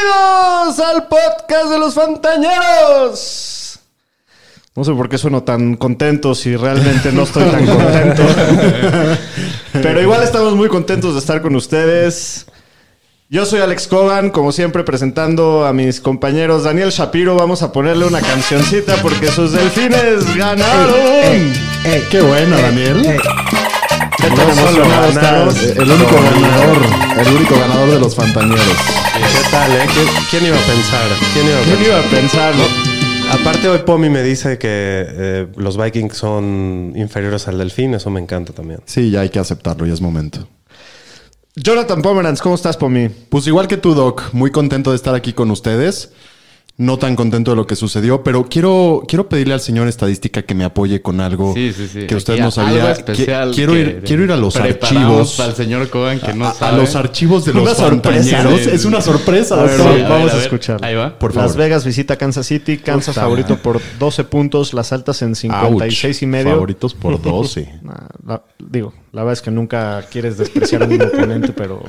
Bienvenidos al podcast de los Fantañeros. No sé por qué sueno tan contento si realmente no estoy tan contento. Pero igual estamos muy contentos de estar con ustedes. Yo soy Alex Cogan, como siempre presentando a mis compañeros Daniel Shapiro. Vamos a ponerle una cancioncita porque sus delfines ganaron. Eh, qué bueno, Daniel. ¿Qué tan No el único ganador, el único ganador de los Fantañeros. ¿Qué tal, eh? ¿Quién, quién iba a pensar? ¿Quién iba a ¿Quién pensar? iba a pensar? Aparte, hoy Pomi me dice que eh, los Vikings son inferiores al Delfín. Eso me encanta también. Sí, ya hay que aceptarlo, ya es momento. Jonathan Pomeranz, ¿cómo estás, Pomi? Pues igual que tú, Doc, muy contento de estar aquí con ustedes. No tan contento de lo que sucedió, pero quiero, quiero pedirle al señor estadística que me apoye con algo Sí, sí, sí. que usted Aquí no sabía. quiero, ir, quiero ir a los archivos. Al señor Cogan que no a, a los archivos de los sí. Es una sorpresa, A ver, doctor. Sí, a vamos ver, a escuchar. Ahí va. Por favor. Las Vegas visita Kansas City. Kansas favorito por 12 puntos. Las altas en 56 y medio. Favoritos por 12. Nah, la- digo, la verdad es que nunca quieres despreciar a un oponente, pero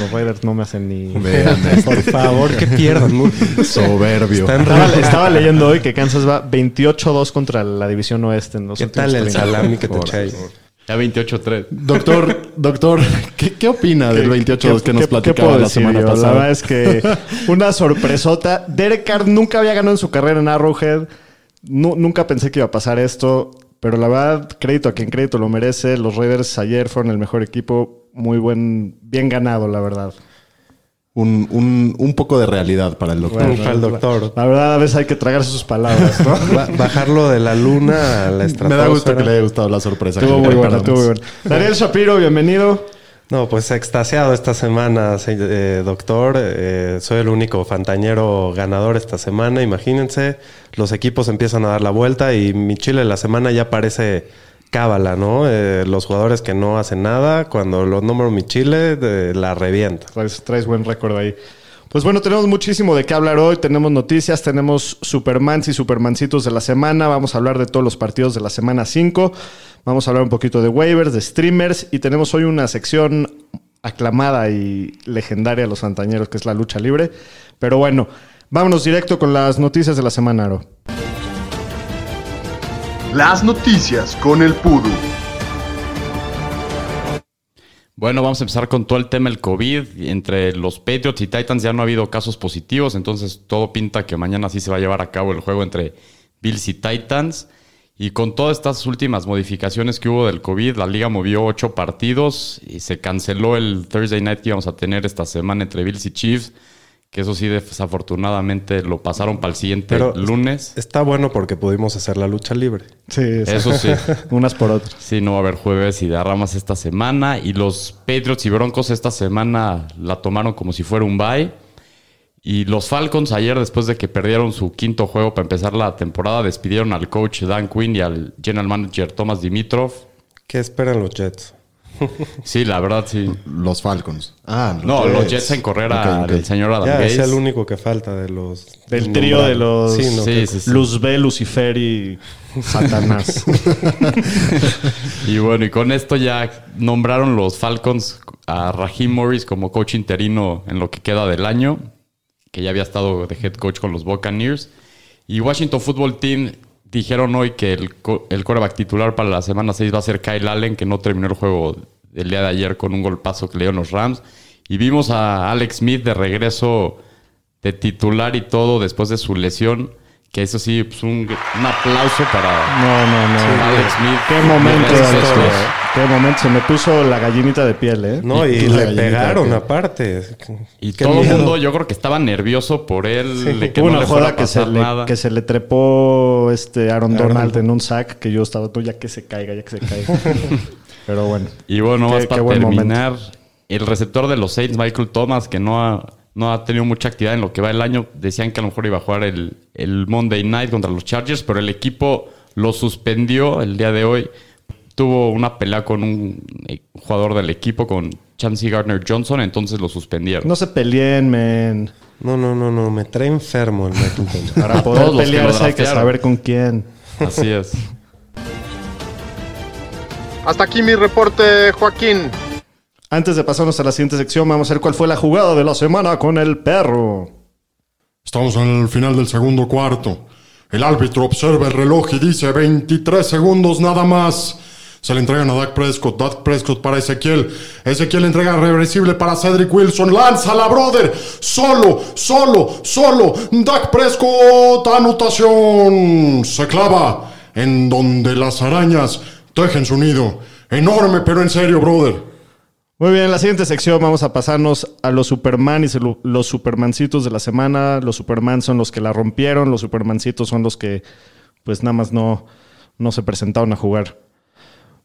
los Raiders no me hacen ni... Vean Por favor, que pierdan. ¿no? Soberbio. Estaba, estaba leyendo hoy que Kansas va 28-2 contra la división oeste en los ¿Qué tal el 30. salami que te ahí? Ya 28-3. Doctor, doctor, ¿qué, qué opina del 28 que nos ¿Qué- platicaba la semana yo? pasada? La verdad es que una sorpresota. Derek Carr nunca había ganado en su carrera en Arrowhead. Nu- nunca pensé que iba a pasar esto. Pero la verdad, crédito a quien crédito lo merece. Los Raiders ayer fueron el mejor equipo. Muy buen, bien ganado, la verdad. un, un, un poco de realidad para el doctor. Bueno, para el doctor. La verdad, a veces hay que tragarse sus palabras, ¿no? Ba- bajarlo de la luna a la Me estratosfera. da gusto que le haya gustado la sorpresa. Estuvo que le muy buena, estuvo muy buena. Daniel Shapiro, bienvenido. No, pues extasiado esta semana, se- eh, doctor. Eh, soy el único fantañero ganador esta semana. Imagínense, los equipos empiezan a dar la vuelta y mi Chile la semana ya parece cábala, ¿no? Eh, los jugadores que no hacen nada, cuando los nombro mi Chile, la revienta. Traes, traes buen récord ahí. Pues bueno, tenemos muchísimo de qué hablar hoy. Tenemos noticias, tenemos Supermans y Supermancitos de la semana. Vamos a hablar de todos los partidos de la semana 5. Vamos a hablar un poquito de waivers, de streamers. Y tenemos hoy una sección aclamada y legendaria de los fantañeros, que es la lucha libre. Pero bueno, vámonos directo con las noticias de la semana, Aro. Las noticias con el Pudu. Bueno, vamos a empezar con todo el tema del COVID. Entre los Patriots y Titans ya no ha habido casos positivos, entonces todo pinta que mañana sí se va a llevar a cabo el juego entre Bills y Titans. Y con todas estas últimas modificaciones que hubo del COVID, la liga movió ocho partidos y se canceló el Thursday night que íbamos a tener esta semana entre Bills y Chiefs, que eso sí desafortunadamente lo pasaron para el siguiente Pero- lunes. Está bueno porque pudimos hacer la lucha libre. Sí, Eso sí. Unas por otras. Sí, no va a haber jueves y derramas esta semana. Y los Patriots y Broncos esta semana la tomaron como si fuera un bye. Y los Falcons ayer, después de que perdieron su quinto juego para empezar la temporada, despidieron al coach Dan Quinn y al general manager Thomas Dimitrov. ¿Qué esperan los Jets? Sí, la verdad, sí. Los Falcons. Ah, No, los Jets en correr Ok, ok. al señor Adam Ya, Gaze. es el único que falta de los... Del trío de los- Sí, no, Sí, que- sí, sí. Luzbel, Lucifer y Satanás. Y bueno, y con esto ya nombraron los Falcons a Raheem Morris como coach interino en lo que queda del año, que ya había estado de head coach con los Buccaneers. Y Washington Football Team dijeron hoy que el, el quarterback titular para la semana 6 va a ser Kyle Allen, que no terminó el juego del día de ayer con un golpazo que le dieron los Rams. Y vimos a Alex Smith de regreso de titular y todo después de su lesión. Que eso sí, pues un, un aplauso para No, no, no. Alex Smith. Qué momento, Qué momento. Se me puso la gallinita de piel, ¿eh? No, y, le pegaron aparte. Y Qué todo el mundo, yo creo que estaba nervioso por él, de que Hubo no una le fuera joda a que se, le, nada. que se le trepó este Aaron Aaron Donald en un sack que yo estaba, tú ya que se caiga, ya que se caiga. Pero bueno. Y bueno, Qué- más para terminar, el receptor de los Saints, Michael Thomas, que no ha, no ha tenido mucha actividad en lo que va el año, decían que a lo mejor iba a jugar el, el Monday Night contra los Chargers, pero el equipo lo suspendió el día de hoy. Tuvo una pelea con un eh, jugador del equipo, con Chancey Gardner Johnson, entonces lo suspendieron. No se peleen, men. No, no, no, no. Me trae enfermo el Thomas. Para poder que pelearse hay que saber con quién. Así es. Hasta aquí mi reporte, Joaquín. Antes de pasarnos a la siguiente sección, vamos a ver cuál fue la jugada de la semana con el perro. Estamos en el final del segundo cuarto. El árbitro observa el reloj y dice 23 segundos nada más. Se le entregan a Dak Prescott. Dak Prescott para Ezequiel. Ezequiel entrega reversible para Cedric Wilson. Lanza la brother. Solo, solo, solo. Dak Prescott. Anotación. Se clava en donde las arañas tejen su nido. Enorme, pero en serio, brother. Muy bien, en la siguiente sección vamos a pasarnos a los Superman y los Supermancitos de la semana. Los Superman son los que la rompieron, los Supermancitos son los que pues nada más no, no se presentaron a jugar.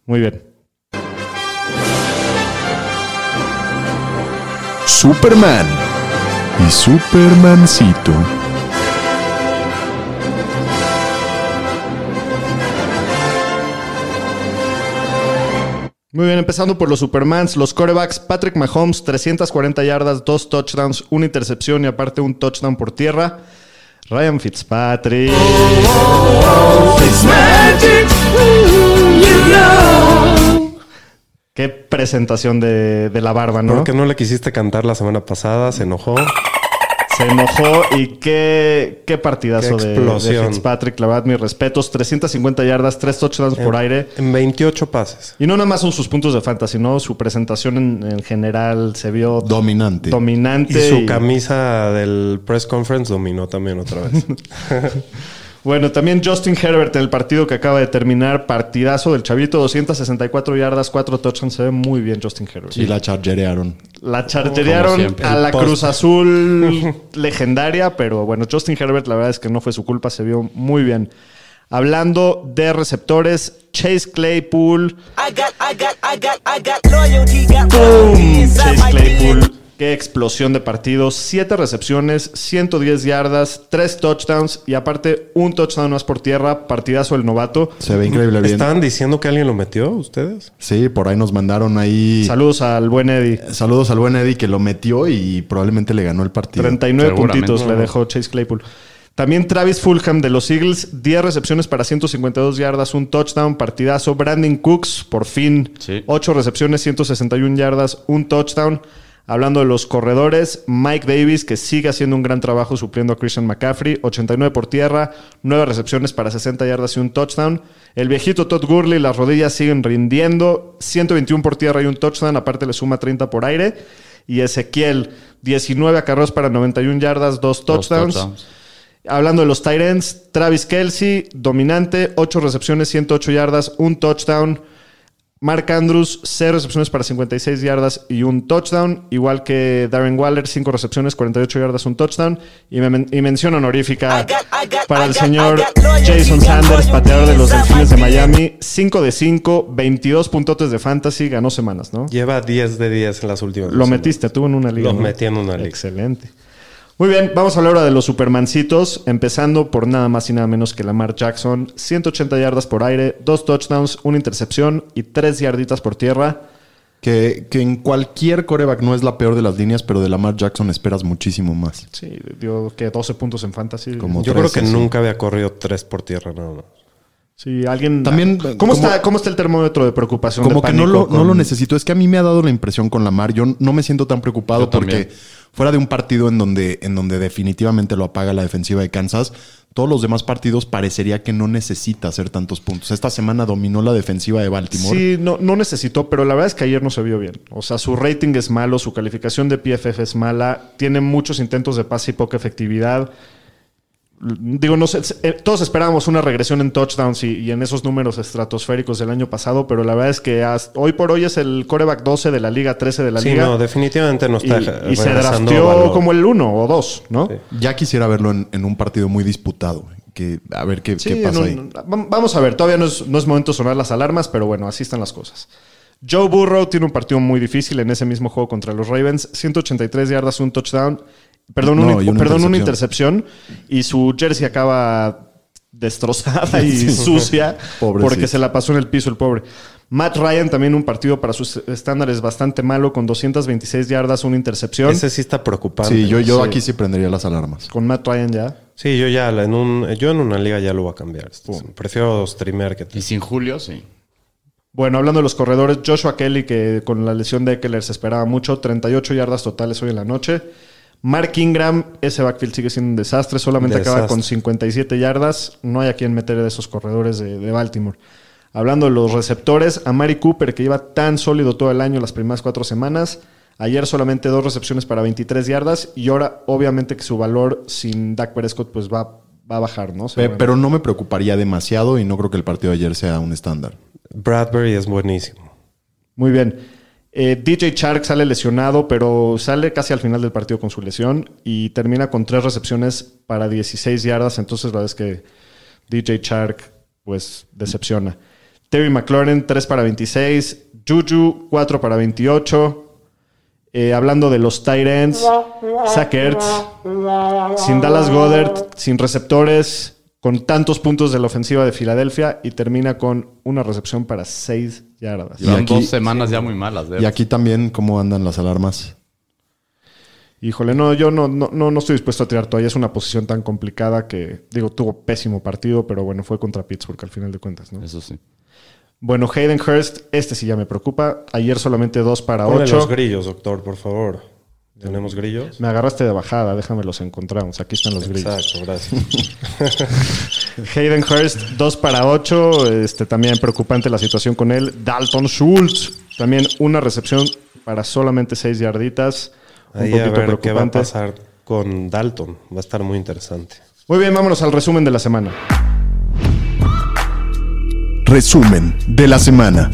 Muy bien. Superman y Supermancito. Muy bien, empezando por los Supermans, los corebacks, Patrick Mahomes, 340 yardas, dos touchdowns, una intercepción y aparte un touchdown por tierra. Ryan Fitzpatrick. Qué presentación de, de la barba, ¿no? ¿Por qué no le quisiste cantar la semana pasada? Se enojó. Se enojó y qué, qué partidazo Qué de, de explosión. Fitzpatrick. La verdad, mis respetos. 350 yardas, tres touchdowns por aire. En 28 pases. Y no nada más son sus puntos de fantasy, ¿no? Su presentación en, en general se vio Dominante. dominante. Y su y- camisa del press conference dominó también otra vez. Bueno, también Justin Herbert en el partido que acaba de terminar, partidazo del chavito, 264 yardas, 4 touchdowns. Se ve muy bien Justin Herbert. Y la chargerearon. La siempre. a la. Cruz Azul legendaria, pero bueno, Justin Herbert la verdad es que no fue su culpa, se vio muy bien. Hablando de receptores, Chase Claypool, I got, I got, I got, I got loyalty, got ¡Boom! loyalty inside Chase Claypool, qué explosión de partidos, 7 recepciones, 110 yardas, 3 touchdowns y aparte un touchdown más por tierra, partidazo del novato. Se ve increíble bien. ¿Estaban diciendo que alguien lo metió, ustedes? Sí, por ahí nos mandaron ahí. Saludos al buen Eddie. Saludos al buen Eddie que lo metió y probablemente le ganó el partido. 39 Seguramente. puntitos le dejó Chase Claypool. También Travis Fulham de los Eagles, 10 recepciones para 152 yardas, un touchdown, partidazo. Brandon Cooks, por fin, Sí. 8 recepciones, 161 yardas, un touchdown. Hablando de los corredores, Mike Davis, que sigue haciendo un gran trabajo supliendo a Christian McCaffrey, 89 por tierra, 9 recepciones para 60 yardas y un touchdown. El viejito Todd Gurley, las rodillas siguen rindiendo, 121 por tierra y un touchdown, aparte le suma 30 por aire. Y Ezequiel, 19 acarreos para 91 yardas, 2 Dos touchdowns. touchdowns. Hablando de los tight ends, Travis Kelsey, dominante, 8 recepciones, 108 yardas, un touchdown. Mark Andrews, 0 recepciones para 56 yardas y un touchdown. Igual que Darren Waller, 5 recepciones, 48 yardas, un touchdown. Y, me- y mención honorífica para el señor Jason Sanders, pateador de los Delfines de Miami. 5 de 5, 22 puntotes de fantasy, ganó semanas, ¿no? Lleva 10 de 10 en las últimas. Lo metiste, tuvo en una liga. Lo ¿no? metí en una liga. Excelente. Muy bien, vamos a hablar ahora de los Supermancitos, empezando por nada más y nada menos que Lamar Jackson. 180 yardas por aire, dos touchdowns, una intercepción y tres yarditas por tierra. Que, que en cualquier coreback no es la peor de las líneas, pero de Lamar Jackson esperas muchísimo más. Sí, dio que 12 puntos en fantasy. Como Yo creo 13, que sí. nunca había corrido 3 por tierra, nada más. Sí, alguien. También, ¿Cómo, como- está, ¿Cómo está el termómetro de preocupación? Como de que no lo, no con- lo necesito. Es que a mí me ha dado la impresión con Lamar. Yo no me siento tan preocupado Yo también. Fuera de un partido en donde, en donde definitivamente lo apaga la defensiva de Kansas, todos los demás partidos parecería que no necesita hacer tantos puntos. Esta semana dominó la defensiva de Baltimore. Sí, no, no necesitó, pero la verdad es que ayer no se vio bien. O sea, su rating es malo, su calificación de PFF es mala, tiene muchos intentos de pase y poca efectividad. Digo, no sé, eh, todos esperábamos una regresión en touchdowns y, y en esos números estratosféricos del año pasado, pero la verdad es que hasta- hoy por hoy es el coreback 12 de la liga, 13 de la Sí, liga. no, definitivamente no está y se drafteó valor. como el 1 o 2, ¿no? Ya quisiera verlo en, en un partido muy disputado. Que, a ver qué, Sí, qué pasa ahí. vamos a ver, todavía no es, no es momento de sonar las alarmas, pero bueno, así están las cosas. Joe Burrow tiene un partido muy difícil en ese mismo juego contra los Ravens. 183 yardas, un touchdown. Perdón, No, un- y una perdón una intercepción. Y su jersey acaba destrozada y sucia porque se la pasó en el piso el pobre. Matt Ryan también un partido para sus estándares bastante malo con 226 yardas, una intercepción. Ese sí está preocupante. Sí, yo, yo Sí. aquí sí prendería las alarmas. Con Matt Ryan ya. Sí, yo ya en un, yo en una liga ya lo voy a cambiar. Prefiero streamer que Y sin Julio, sí. Bueno, hablando de los corredores, Joshua Kelly, que con la lesión de Eckler se esperaba mucho, 38 yardas totales hoy en la noche. Mark Ingram, ese backfield sigue siendo un desastre, solamente acaba con 57 yardas. No hay a quien meter de esos corredores de, de Baltimore. Hablando de los receptores, a Mari Cooper, que lleva tan sólido todo el año, las primeras cuatro semanas. Ayer solamente dos recepciones para 23 yardas y ahora obviamente que su valor sin Dak Prescott pues va, va a bajar, ¿no? Pero no me preocuparía demasiado y no creo que el partido de ayer sea un estándar. Bradbury es buenísimo. Muy bien. Eh, DJ Chark sale lesionado, pero sale casi al final del partido con su lesión y termina con tres recepciones para 16 yardas. Entonces, la verdad es que DJ Chark, pues, decepciona. Terry McLaurin, 3 para 26. Juju, 4 para 28. Eh, hablando de los tight ends, Zach Ertz, sin Dallas Goddard, sin receptores, con tantos puntos de la ofensiva de Filadelfia y termina con una recepción para 6 yardas. Y Llevan aquí- dos semanas ya muy malas. de Y aquí también, ¿cómo andan las alarmas? Híjole, no, yo no, no, no, no estoy dispuesto a tirar todavía. Es una posición tan complicada que, digo, tuvo pésimo partido, pero bueno, fue contra Pittsburgh al final de cuentas, ¿no? Eso sí. Bueno, Hayden Hurst, este sí ya me preocupa. Ayer solamente dos para Ponle ocho. los grillos, doctor, por favor. ¿Tenemos grillos? Me agarraste de bajada, déjame los encontramos. Aquí están los grillos. Exacto, gracias. Hayden Hurst, 2 para 8. Este, también preocupante la situación con él. Dalton Schultz, también una recepción para solamente 6 yarditas. Un Ahí a poquito ver qué va a preocupante. pasar con Dalton. Va a estar muy interesante. Muy bien, vámonos al resumen de la semana. Resumen de la semana.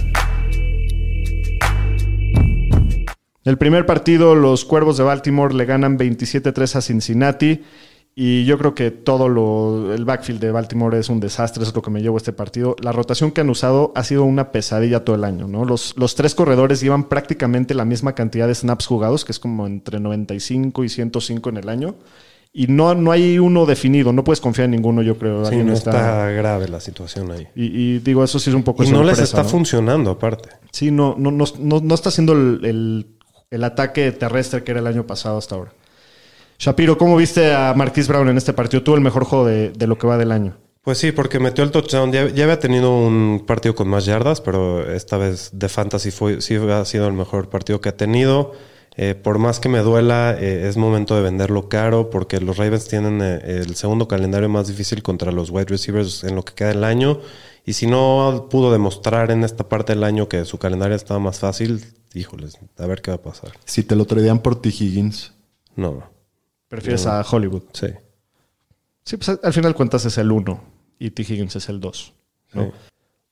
El primer partido, los Cuervos de Baltimore le ganan 27-3 a Cincinnati. Y yo creo que todo lo. El backfield de Baltimore es un desastre, es lo que me llevo este partido. La rotación que han usado ha sido una pesadilla todo el año, ¿no? Los, los tres corredores llevan prácticamente la misma cantidad de snaps jugados, que es como entre 95 y 105 en el año. Y no, no hay uno definido, no puedes confiar en ninguno, yo creo. Sí, no está... grave la situación ahí. Y, y digo, eso sí es un poco Y no les está ¿no? funcionando, aparte. Sí, no, no, no, no, no está haciendo el, el- el ataque terrestre que era el año pasado hasta ahora. Shapiro, ¿cómo viste a Marquise Brown en este partido? Tuvo el mejor juego de, lo que va del año. Pues sí, porque metió el touchdown. Ya, ya había tenido un partido con más yardas, pero esta vez de fantasy fue, sí ha sido el mejor partido que ha tenido. Eh, por más que me duela, eh, es momento de venderlo caro porque los Ravens tienen eh, el segundo calendario más difícil contra los wide receivers en lo que queda del año. Y si no pudo demostrar en esta parte del año que su calendario estaba más fácil, híjoles, a ver qué va a pasar. Si te lo tradean por T. Higgins, No, Prefieres a Hollywood. sí. Sí, pues al final cuentas es el 1 y T. Higgins es el 2. sí.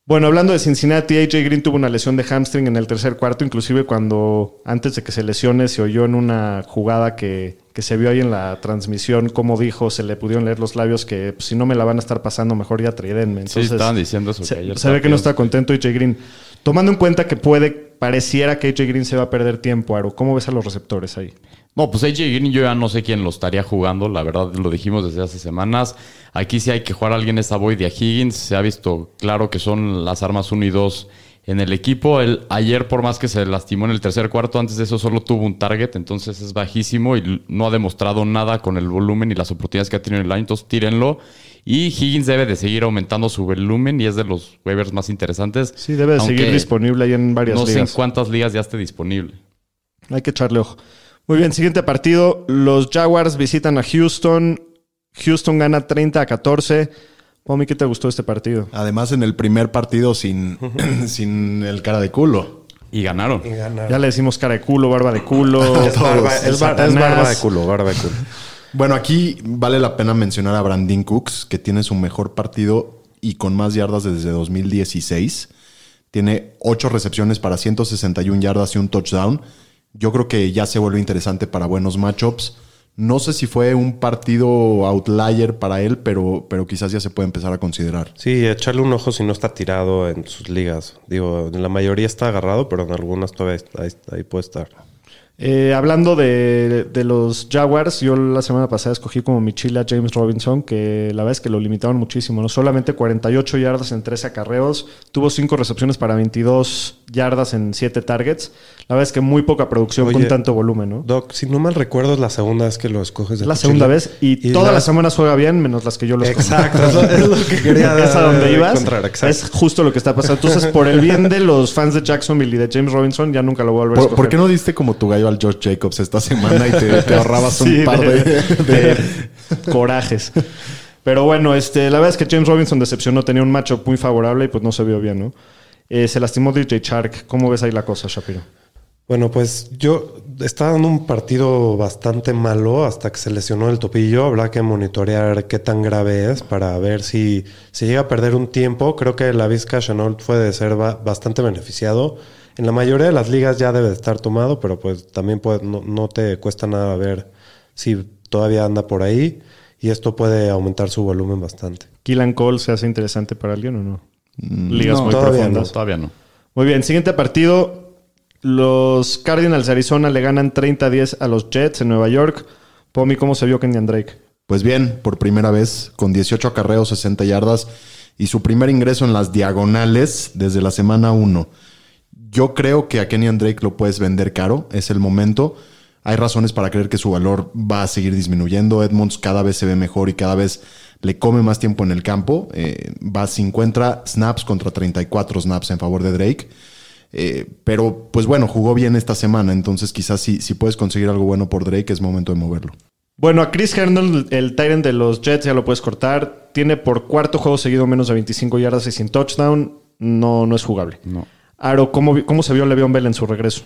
Bueno, hablando de Cincinnati, AJ Green tuvo una lesión de hamstring en el tercer cuarto, inclusive cuando antes de que se lesione se oyó en una jugada que, que se vio ahí en la transmisión, como dijo, se le pudieron leer los labios que pues, si no me la van a estar pasando, mejor ya tradenme. Sí, Entonces, estaban diciendo eso. se, que ayer se ve que no está contento AJ Green. Tomando en cuenta que puede, pareciera que AJ Green se va a perder tiempo, Aro, ¿cómo ves a los receptores ahí? No, pues AJ Green yo ya no sé quién lo estaría jugando, la verdad lo dijimos desde hace semanas. Aquí sí hay que jugar a alguien esa Boyd a Higgins, se ha visto claro que son las armas 1 y 2 en el equipo. El, ayer por más que se lastimó en el tercer cuarto, antes de eso solo tuvo un target, entonces es bajísimo y no ha demostrado nada con el volumen y las oportunidades que ha tenido en el año, entonces tírenlo. Y Higgins debe de seguir aumentando su volumen y es de los waivers más interesantes. Sí, debe de seguir disponible ahí en varias No sé en ligas. cuántas ligas ya esté disponible. Hay que echarle ojo. Muy bien, siguiente partido. Los Jaguars visitan a Houston. Houston gana 30 a 14. Pomi, ¿qué te gustó de este partido? además en el primer partido sin, sin el cara de culo. Y ganaron. Y. Ya le decimos cara de culo, barba de culo. Es barba de culo, barba de culo. Bueno, aquí vale la pena mencionar a Brandon Cooks, que tiene su mejor partido y con más yardas desde 2016. Tiene 8 recepciones para 161 yardas y un touchdown. Yo creo que ya se vuelve interesante para buenos matchups. No sé si fue un partido outlier para él, pero, pero quizás ya se puede empezar a considerar. Sí, echarle un ojo si no está tirado en sus ligas. Digo, en la mayoría está agarrado, pero en algunas todavía está- ahí puede estar. Eh, hablando de, los Jaguars, yo la semana pasada escogí como mi chile a James Robinson, que la verdad es que lo limitaron muchísimo, ¿no? Solamente 48 yardas en 13 acarreos, tuvo 5 recepciones para 22 yardas en 7 targets. La verdad es que muy poca producción Oye, con tanto volumen, ¿no? Doc, si no mal recuerdo, es la segunda vez que lo escoges. de la segunda chile. vez y, todas la- las semanas juega bien, menos las que yo lo escogí. Exacto, es lo, es lo que quería es a donde ibas. Es justo lo que está pasando. Entonces, por el bien de los fans de Jacksonville y de James Robinson, ya nunca lo voy a volver a ¿Por, escoger. por qué no diste como tu gallo al Josh Jacobs esta semana y te, te ahorrabas Sí, un par de, de- de corajes. Pero bueno, este, la verdad es que James Robinson decepcionó, tenía un macho muy favorable y pues no se vio bien, ¿no? Eh, se lastimó DJ Shark. ¿Cómo ves ahí la cosa, Shapiro? Bueno, pues yo estaba dando un partido bastante malo hasta que se lesionó el topillo. Habrá que monitorear qué tan grave es para ver si se llega a perder un tiempo. Creo que la Vizca Chenault puede ser ba- bastante beneficiado. En la mayoría de las ligas ya debe de estar tomado, pero pues también puede- no, no te cuesta nada ver si todavía anda por ahí y esto puede aumentar su volumen bastante. ¿Killan Cole se hace interesante para alguien o no? Ligas no, muy todavía profundas. Todavía no. Muy bien, siguiente partido. Los Cardinals de Arizona le ganan 30-10 a los Jets en Nueva York. Pomi, ¿cómo se vio Kenyan Drake? Pues bien, por primera vez, con 18 acarreos, 60 yardas y su primer ingreso en las diagonales desde la semana 1. Yo creo que a Kenyan Drake lo puedes vender caro, es el momento. Hay razones para creer que su valor va a seguir disminuyendo. Edmonds cada vez se ve mejor y cada vez le come más tiempo en el campo. Eh, va a 50 snaps contra 34 snaps en favor de Drake. Eh, pero, pues bueno, jugó bien esta semana. Entonces, quizás si, si puedes conseguir algo bueno por Drake, es momento de moverlo. Bueno, a Chris Herndon, el Tyrant de los Jets, ya lo puedes cortar. Tiene por cuarto juego seguido menos de 25 yardas y sin touchdown. No, no es jugable. No. Aro, ¿cómo, cómo se vio Le'Veon Bell en su regreso?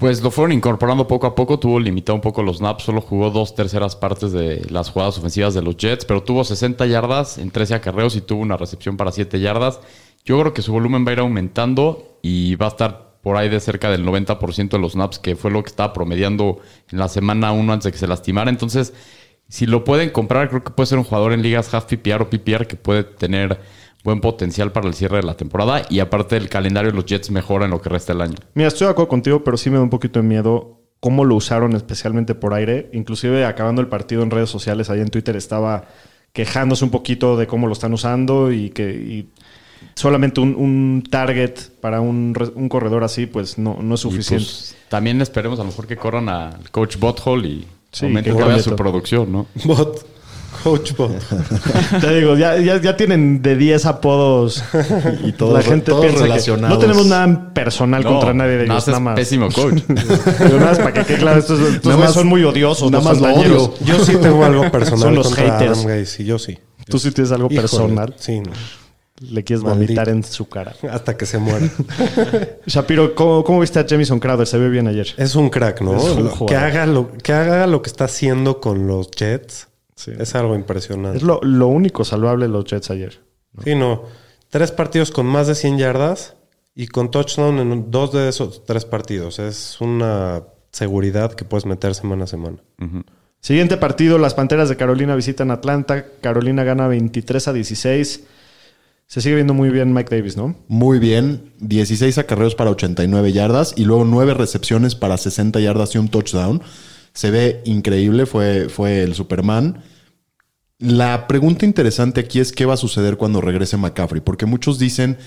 Pues lo fueron incorporando poco a poco, tuvo limitado un poco los snaps, solo jugó dos terceras partes de las jugadas ofensivas de los Jets, pero tuvo 60 yardas en 13 acarreos y tuvo una recepción para 7 yardas. Yo creo que su volumen va a ir aumentando y va a estar por ahí de cerca del 90% de los snaps, que fue lo que estaba promediando en la semana 1 antes de que se lastimara. Entonces, si lo pueden comprar, creo que puede ser un jugador en ligas half PPR o PPR que puede tener buen potencial para el cierre de la temporada y aparte el calendario de los Jets mejora en lo que resta del año. Mira, estoy de acuerdo contigo, pero sí me da un poquito de miedo cómo lo usaron especialmente por aire. Inclusive acabando el partido en redes sociales, ahí en Twitter estaba quejándose un poquito de cómo lo están usando y que solamente un, un target para un, un corredor así, pues no, no es Y, suficiente. pues, también esperemos a lo mejor que corran al coach Butthole y Sí, aumenten que todavía cambie su todo. producción, ¿no? Bot, coach bot. Te digo, ya, ya, ya tienen de 10 apodos Y todos- la gente todos piensa que relacionados. no tenemos nada personal No, contra nadie de nada, ellos, nada más. pésimo coach. Nada más para que quede claro, estos, más- son muy odiosos. nada más lo odio. Yo sí tengo algo personal Son los contra haters. Adam Gaze, y yo sí. Tú sí tienes algo Híjole, personal. Sí, no. Le quieres Maldito. vomitar en su cara. hasta que se muera. Shapiro, ¿cómo, cómo viste a Jamison Crowder? Se ve bien ayer. Es un crack, ¿no? Es un Lo- que, haga lo, que haga lo que está haciendo con los Jets Sí. es algo impresionante. Es lo, lo único salvable de los Jets ayer. Sí, no. Tres partidos con más de 100 yardas y con touchdown en dos de esos tres partidos. Es una seguridad que puedes meter semana a semana. Siguiente partido, las Panteras de Carolina visitan Atlanta. Carolina gana 23 a 16. Se sigue viendo muy bien Mike Davis, ¿no? Muy bien, 16 acarreos para 89 yardas y luego 9 recepciones para 60 yardas y un touchdown. Se ve increíble, fue, fue el Superman. La pregunta interesante aquí es qué va a suceder cuando regrese McCaffrey, porque muchos dicen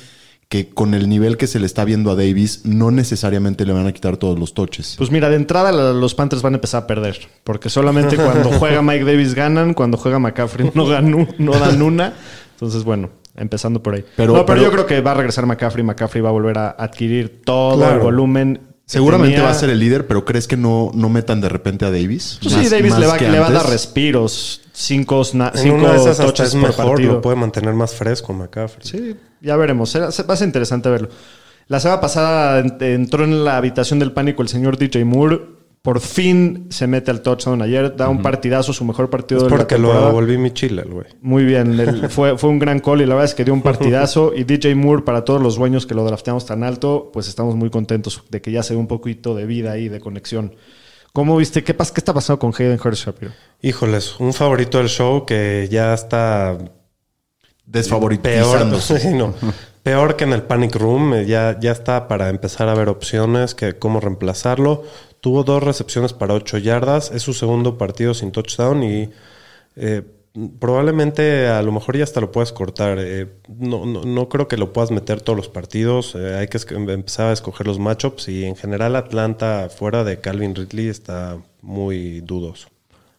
que con el nivel que se le está viendo a Davis no necesariamente le van a quitar todos los toches. Pues mira, de entrada los Panthers van a empezar a perder. Porque solamente cuando juega Mike Davis ganan, cuando juega McCaffrey no, dan, no dan una. Entonces, bueno, empezando por ahí. Pero- no, pero, pero- yo creo que va a regresar McCaffrey. McCaffrey va a volver a adquirir todo Claro. el volumen. Seguramente tenía. va a ser el líder, pero ¿crees que no, no metan de repente a Davis? Pues Más- sí, Davis le va, le va a dar respiros. Cinco, En cinco una de esas hasta es mejor, partido. lo puede mantener más fresco McCaffrey. Sí, ya veremos. Será- se- va a ser interesante verlo. La semana pasada en- entró en la habitación del pánico el señor DJ Moore. Por fin se mete al touchdown ayer. Da un partidazo, su mejor partido Es de la porque temporada. lo volví mi chile, el güey. Muy bien. el- fue, fue un gran call y la verdad es que dio un partidazo. Y DJ Moore, para todos los dueños que lo drafteamos tan alto, pues estamos muy contentos de que ya se ve un poquito de vida ahí, de conexión ¿Cómo viste? ¿Qué, pas- qué está pasando con Hayden Hurst Shapiro? Híjoles, un favorito del show que ya está peor, Desfavoritizándose. sí, no. Peor que en el Panic Room. eh, Ya, ya está para empezar a ver opciones, que cómo reemplazarlo. Tuvo dos recepciones para ocho yardas. Es su segundo partido sin touchdown y eh, probablemente a lo mejor ya hasta lo puedes cortar. Eh, no, no, no creo que lo puedas meter todos los partidos. Hay que empezar a escoger los matchups y en general Atlanta fuera de Calvin Ridley está muy dudoso.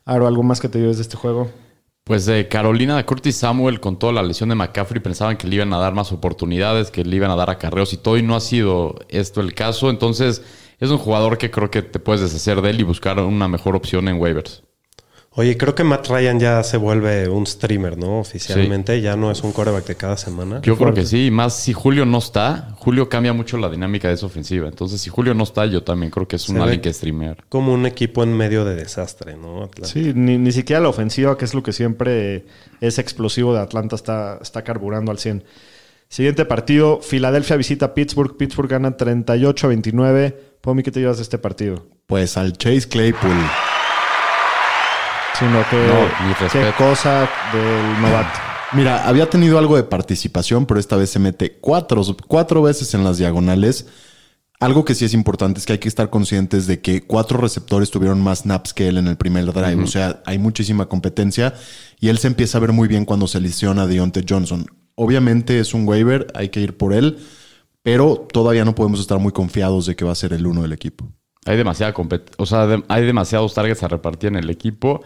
Aro, ¿algo más que te lleves de este juego? Pues de Carolina, de Curtis Samuel, con toda la lesión de McCaffrey, pensaban que le iban a dar más oportunidades, que le iban a dar acarreos y todo, y no ha sido esto el caso. Entonces, es un jugador que creo que te puedes deshacer de él y buscar una mejor opción en waivers. Oye, creo que Matt Ryan ya se vuelve un streamer, ¿no? Oficialmente, ya no es un coreback de cada semana. Yo creo que sí, y más si Julio no está, Julio cambia mucho la dinámica de esa ofensiva. Entonces, si Julio no está, yo también creo que es un alguien que streamear. Como un equipo en medio de desastre, ¿no? Atlanta. Sí, ni, ni siquiera la ofensiva, que es lo que siempre es explosivo de Atlanta, está, está carburando al 100. Siguiente partido, Filadelfia visita Pittsburgh. Pittsburgh gana 38 a 29. Pomi, ¿qué te llevas de este partido? Pues al Chase Claypool. Sino que No, mi qué cosa del novato. Mira, había tenido algo de participación, pero esta vez se mete cuatro, cuatro veces en las diagonales. Algo que sí es importante es que hay que estar conscientes de que cuatro receptores tuvieron más snaps que él en el primer drive. O sea, hay muchísima competencia y él se empieza a ver muy bien cuando se lesiona a Deontay Johnson. Obviamente es un waiver, hay que ir por él, pero todavía no podemos estar muy confiados de que va a ser el uno del equipo. Hay demasiada o sea, de- hay demasiados targets a repartir en el equipo.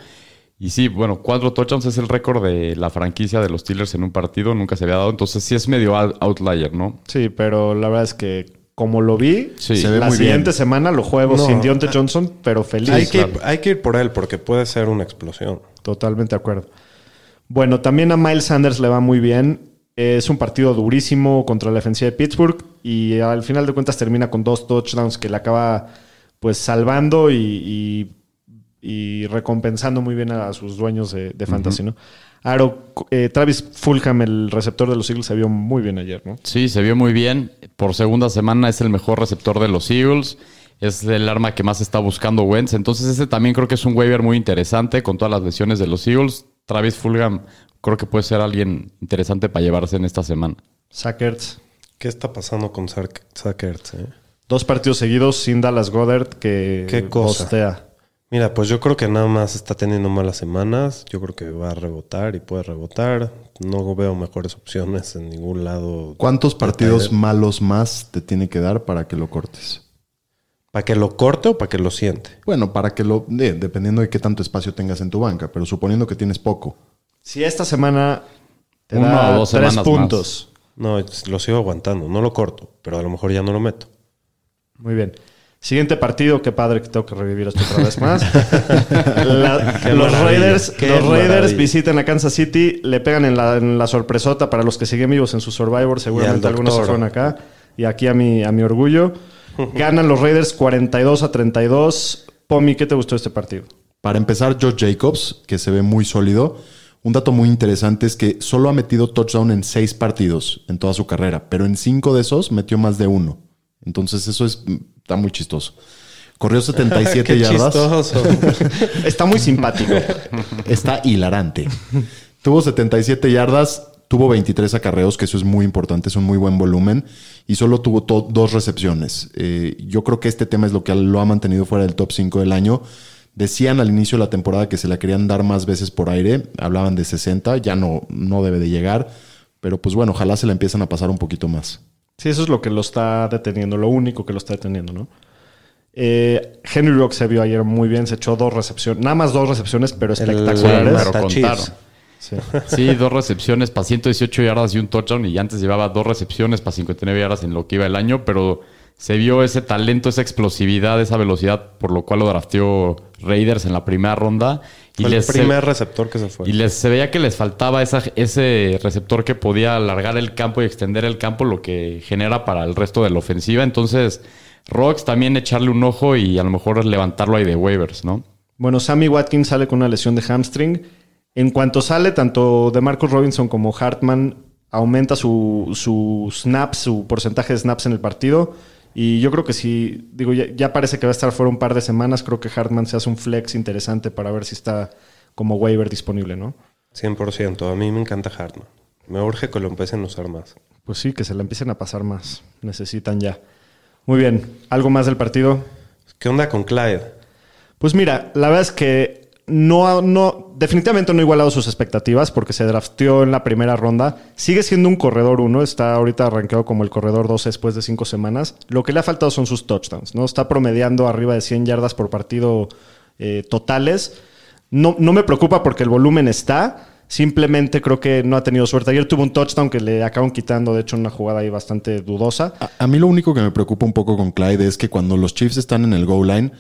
Y sí, bueno, cuatro touchdowns es el récord de la franquicia de los Steelers en un partido, nunca se había dado, entonces sí es medio out- outlier, ¿no? Sí, pero la verdad es que como lo vi, Sí. Se ve la muy siguiente bien. semana lo juego No, sin Deontay ah, Johnson, pero feliz. hay, que, claro. hay que ir por él porque puede ser una explosión. Totalmente de acuerdo. Bueno, también a Miles Sanders le va muy bien. Es un partido durísimo contra la defensiva de Pittsburgh y al final de cuentas termina con dos touchdowns que le acaba pues salvando y, y- y recompensando muy bien a sus dueños de, de fantasy, ¿no? Aro, eh, Travis Fulham, el receptor de los Eagles, se vio muy bien ayer, ¿no? Sí, se vio muy bien. Por segunda semana es el mejor receptor de los Eagles. Es el arma que más está buscando Wentz. Entonces, ese también creo que es un waiver muy interesante con todas las lesiones de los Eagles. Travis Fulham creo que puede ser alguien interesante para llevarse en esta semana. Sackers. ¿Qué está pasando con Ertz, eh? Dos partidos seguidos sin Dallas Goddard que Qué cosa. postea. Mira, pues yo creo que nada más está teniendo malas semanas. Yo creo que va a rebotar y puede rebotar. No veo mejores opciones en ningún lado. ¿Cuántos partidos malos más te tiene que dar para que lo cortes? ¿Para que lo corte o para que lo siente? Bueno, para que lo... de- dependiendo de qué tanto espacio tengas en tu banca, pero suponiendo que tienes poco. Si esta semana te Una da o dos tres puntos. No, lo sigo aguantando. No lo corto, pero a lo mejor ya no lo meto. Muy bien. Siguiente partido, qué padre que tengo que revivir esto otra vez más. La- los Raiders, los Raiders visitan a Kansas City, le pegan en la, en la sorpresota para los que siguen vivos en su Survivor, seguramente al algunos se fueron acá. Y aquí a mi, a mi orgullo. Ganan los Raiders 42 a 32. Pomi, ¿qué te gustó de este partido? Para empezar, Josh Jacobs, que se ve muy sólido. Un dato muy interesante es que solo ha metido touchdown en seis partidos en toda su carrera, pero en cinco de esos metió más de uno. Entonces eso es, está muy chistoso. Corrió 77 Qué yardas. chistoso. Está muy simpático. Está hilarante. tuvo 77 yardas, tuvo 23 acarreos, que eso es muy importante, es un muy buen volumen, y solo tuvo dos recepciones. Eh, yo creo que este tema es lo que lo ha mantenido fuera del top 5 del año. Decían al inicio de la temporada que se la querían dar más veces por aire, hablaban de 60, ya no, no debe de llegar, pero pues bueno, ojalá se la empiezan a pasar un poquito más. Sí, eso es lo que lo está deteniendo, lo único que lo está deteniendo, ¿no? Eh, Henry Rock se vio ayer muy bien, se echó dos recepciones, nada más dos recepciones, pero espectaculares. Sí. Sí, dos recepciones para 118 yardas y un touchdown. Y antes llevaba dos recepciones para 59 yardas en lo que iba el año. Pero se vio ese talento, esa explosividad, esa velocidad, por lo cual lo drafteó Raiders en la primera ronda. Y Fue el primer receptor que se fue. y les se veía que les faltaba esa- ese receptor que podía alargar el campo y extender el campo, lo que genera para el resto de la ofensiva. Entonces, Rocks también echarle un ojo y a lo mejor levantarlo ahí de waivers, ¿no? Bueno, Sammy Watkins sale con una lesión de hamstring. En cuanto sale, tanto de Marcus Robinson como Hartman aumenta su, su snaps, su porcentaje de snaps en el partido Y yo creo que si, digo, ya, ya parece que va a estar fuera un par de semanas, creo que Hartman se hace un flex interesante para ver si está como waiver disponible, ¿no? 100%. A mí me encanta Hartman. Me urge que lo empiecen a usar más. Pues sí, que se la empiecen a pasar más. Necesitan ya. Muy bien. ¿Algo más del partido? ¿Qué onda con Clyde? Pues mira, la verdad es que no, no, definitivamente no ha igualado sus expectativas porque se drafteó en la primera ronda. Sigue siendo un corredor uno, está ahorita arranqueado como el corredor 12 después de cinco semanas. Lo que le ha faltado son sus touchdowns, ¿no? Está promediando arriba de 100 yardas por partido eh, totales. No, no me preocupa porque el volumen está. Simplemente creo que no ha tenido suerte. Ayer tuvo un touchdown que le acaban quitando, de hecho, una jugada ahí bastante dudosa. A, a mí lo único que me preocupa un poco con Clyde es que cuando los Chiefs están en el goal line,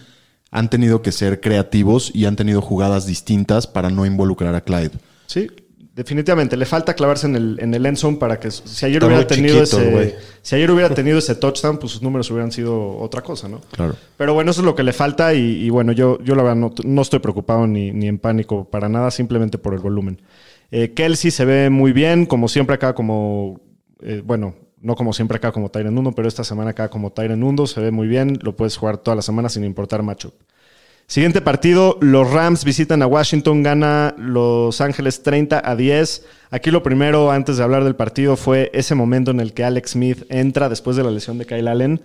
han tenido que ser creativos y han tenido jugadas distintas para no involucrar a Clyde. Sí, definitivamente. Le falta clavarse en el, en el end zone para que si ayer Está hubiera tenido chiquito, ese. Si ayer hubiera tenido ese touchdown, pues sus números hubieran sido otra cosa, ¿no? Claro. Pero bueno, eso es lo que le falta y, y bueno, yo, yo la verdad no, no estoy preocupado ni, ni en pánico para nada, simplemente por el volumen. Eh, Kelsey se ve muy bien, como siempre acá como, eh, bueno, no como siempre acá como Tyren 1, pero esta semana acá como Tyren 1 se ve muy bien, lo puedes jugar toda la semana sin importar matchup. Siguiente partido, los Rams visitan a Washington, gana Los Ángeles 30 a 10. Aquí lo primero, antes de hablar del partido, fue ese momento en el que Alex Smith entra después de la lesión de Kyle Allen.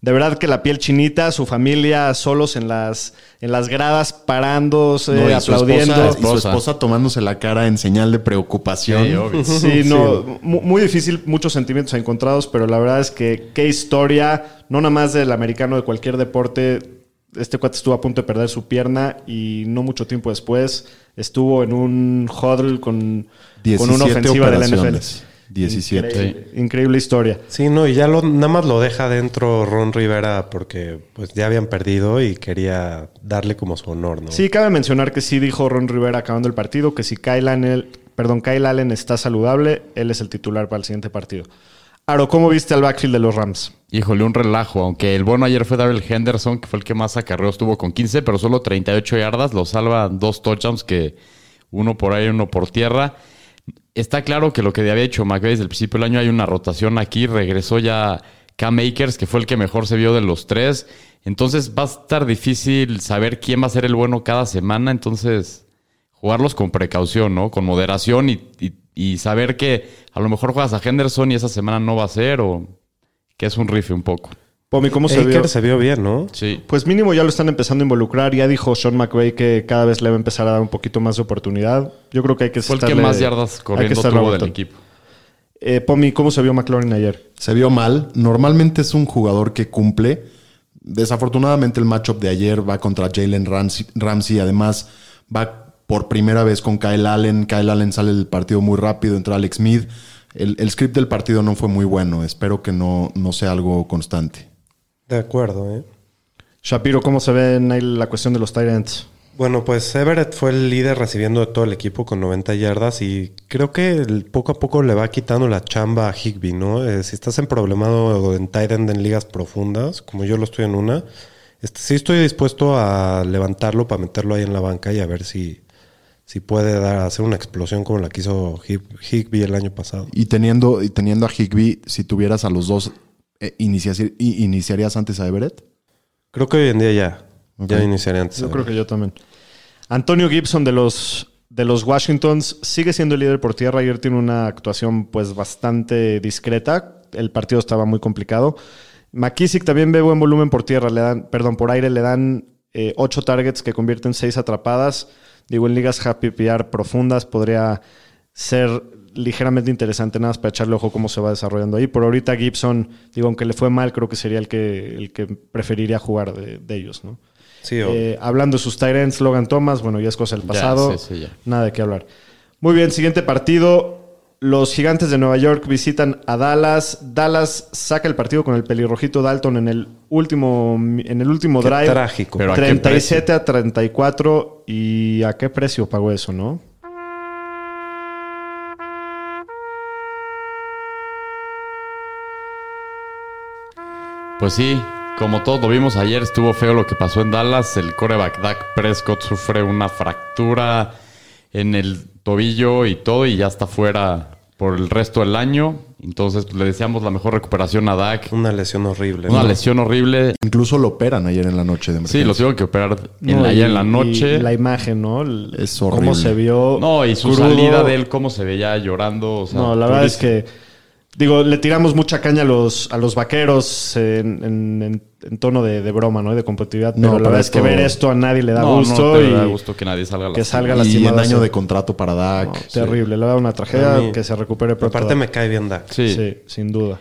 De verdad que la piel chinita, su familia solos en las, en las gradas, parándose, No, y su aplaudiendo. esposa- y su esposa tomándose la cara en señal de preocupación. Sí, obvio. Sí, no, mu- muy difícil, muchos sentimientos encontrados, pero la verdad es que qué historia, no nada más del americano de cualquier deporte. Este cuate estuvo a punto de perder su pierna y no mucho tiempo después estuvo en un huddle con, con una 17 ofensiva de la NFL. Operaciones. 17. Increíble, increíble historia. Sí, no, y ya lo, nada más lo deja dentro Ron Rivera porque pues ya habían perdido y quería darle como su honor, ¿no? Sí, cabe mencionar que sí dijo Ron Rivera acabando el partido que si Kyle Allen, perdón, Kyle Allen está saludable, él es el titular para el siguiente partido. Aro, ¿cómo viste al backfield de los Rams? Híjole, un relajo. Aunque el bueno ayer fue Darrell Henderson, que fue el que más acarreos tuvo con 15, pero solo 38 yardas. Lo salva dos touchdowns, que uno por aire, uno por tierra. Está claro que lo que había hecho McVay desde el principio del año hay una rotación aquí. Regresó ya Cam Akers, que fue el que mejor se vio de los tres. Entonces va a estar difícil saber quién va a ser el bueno cada semana. Entonces, jugarlos con precaución, ¿no? Con moderación y, y- y saber que a lo mejor juegas a Henderson y esa semana no va a ser o que es un rife un poco. Pomi, ¿cómo se vio? Se vio bien, ¿no? Sí. Pues mínimo ya lo están empezando a involucrar. Ya dijo Sean McVay que cada vez le va a empezar a dar un poquito más de oportunidad. Yo creo que hay que Fue el que estarle- más yardas corriendo estarle tuvo del equipo. Eh, Pomi, ¿cómo se vio McLaurin ayer? Se vio mal. Normalmente es un jugador que cumple. Desafortunadamente el matchup de ayer va contra Jalen Ramsey. Ramsey. Además, va por primera vez con Kyle Allen. Kyle Allen sale del partido muy rápido, entra Alex Smith. El, el script del partido no fue muy bueno. Espero que no, no sea algo constante. De acuerdo, ¿eh? Shapiro, ¿cómo se ve en ahí la cuestión de los Tyrants? Bueno, pues Everett fue el líder recibiendo de todo el equipo con 90 yardas y creo que poco a poco le va quitando la chamba a Higby, ¿no? Eh, si estás en problemado en tight end en ligas profundas, como yo lo estoy en una, este, sí estoy dispuesto a levantarlo para meterlo ahí en la banca y a ver si, si puede dar, hacer una explosión como la que hizo Hig- Higby el año pasado. Y teniendo, y teniendo a Higby, si tuvieras a los dos, eh, inicias- ¿iniciarías antes a Everett? Creo que hoy en día ya, ya iniciaría antes. Yo creo que yo también. Antonio Gibson de los, de los Washingtons sigue siendo el líder por tierra. Ayer tiene una actuación pues bastante discreta. El partido estaba muy complicado. McKissick también ve buen volumen por tierra. Le dan, perdón, por aire le dan eh, ocho targets que convierten seis atrapadas. Digo, en ligas happy PR profundas podría ser ligeramente interesante nada más para echarle ojo cómo se va desarrollando ahí. Por ahorita Gibson, digo, aunque le fue mal, creo que sería el que, el que preferiría jugar de, de ellos, ¿no? Sí, o- Eh, hablando de sus Tyrants, Logan Thomas, bueno, ya es cosa del Ya, pasado. sí, sí, ya. Nada de qué hablar. Muy bien, siguiente partido. Los gigantes de Nueva York visitan a Dallas. Dallas saca el partido con el pelirrojito Dalton en el último, en el último Qué drive. trágico. Pero ¿a qué 37 a 34. ¿Y a qué precio pagó eso, no? Pues sí, como todos lo vimos ayer, estuvo feo lo que pasó en Dallas. El coreback Dak Prescott sufre una fractura en el tobillo y todo y ya está fuera por el resto del año. Entonces pues, le deseamos la mejor recuperación a Dak. Una lesión horrible. Una ¿no? lesión horrible. Incluso lo operan ayer en la noche de Sí, lo tuvieron que operar en No, la, y- ya en la y noche. la imagen, ¿no? El- Es Cómo horrible. se vio. No, y su crudo. salida de él, cómo se veía llorando. o sea, No, la verdad es que. Digo, le tiramos mucha caña a los, a los vaqueros en, en- en- en tono de, de broma, ¿no? Y de competitividad. No, Pero la verdad es que ver esto a nadie le da No, no gusto. te y da gusto que nadie salga que lastimado. salga y lastimado. en año sí. de contrato para Dak. No, terrible. Le da una tragedia mí- que se recupere pronto. Aparte me cae bien Dak. Sí. Sí, sin duda.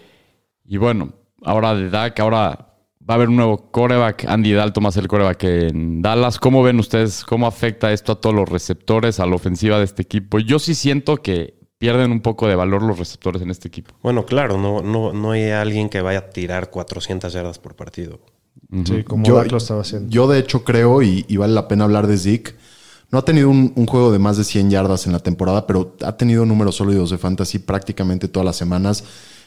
Y bueno, ahora de Dak, ahora va a haber un nuevo coreback. Andy Dalton va a ser el coreback en Dallas. ¿Cómo ven ustedes? ¿Cómo afecta esto a todos los receptores, a la ofensiva de este equipo? Yo sí siento que pierden un poco de valor los receptores en este equipo. Bueno, claro, no, no, no hay alguien que vaya a tirar 400 yardas por partido. Sí, como Yo- Dak lo estaba haciendo. Yo de hecho creo, y, y vale la pena hablar de Zeke, no ha tenido un, un juego de más de 100 yardas en la temporada, pero ha tenido números sólidos de fantasy prácticamente todas las semanas.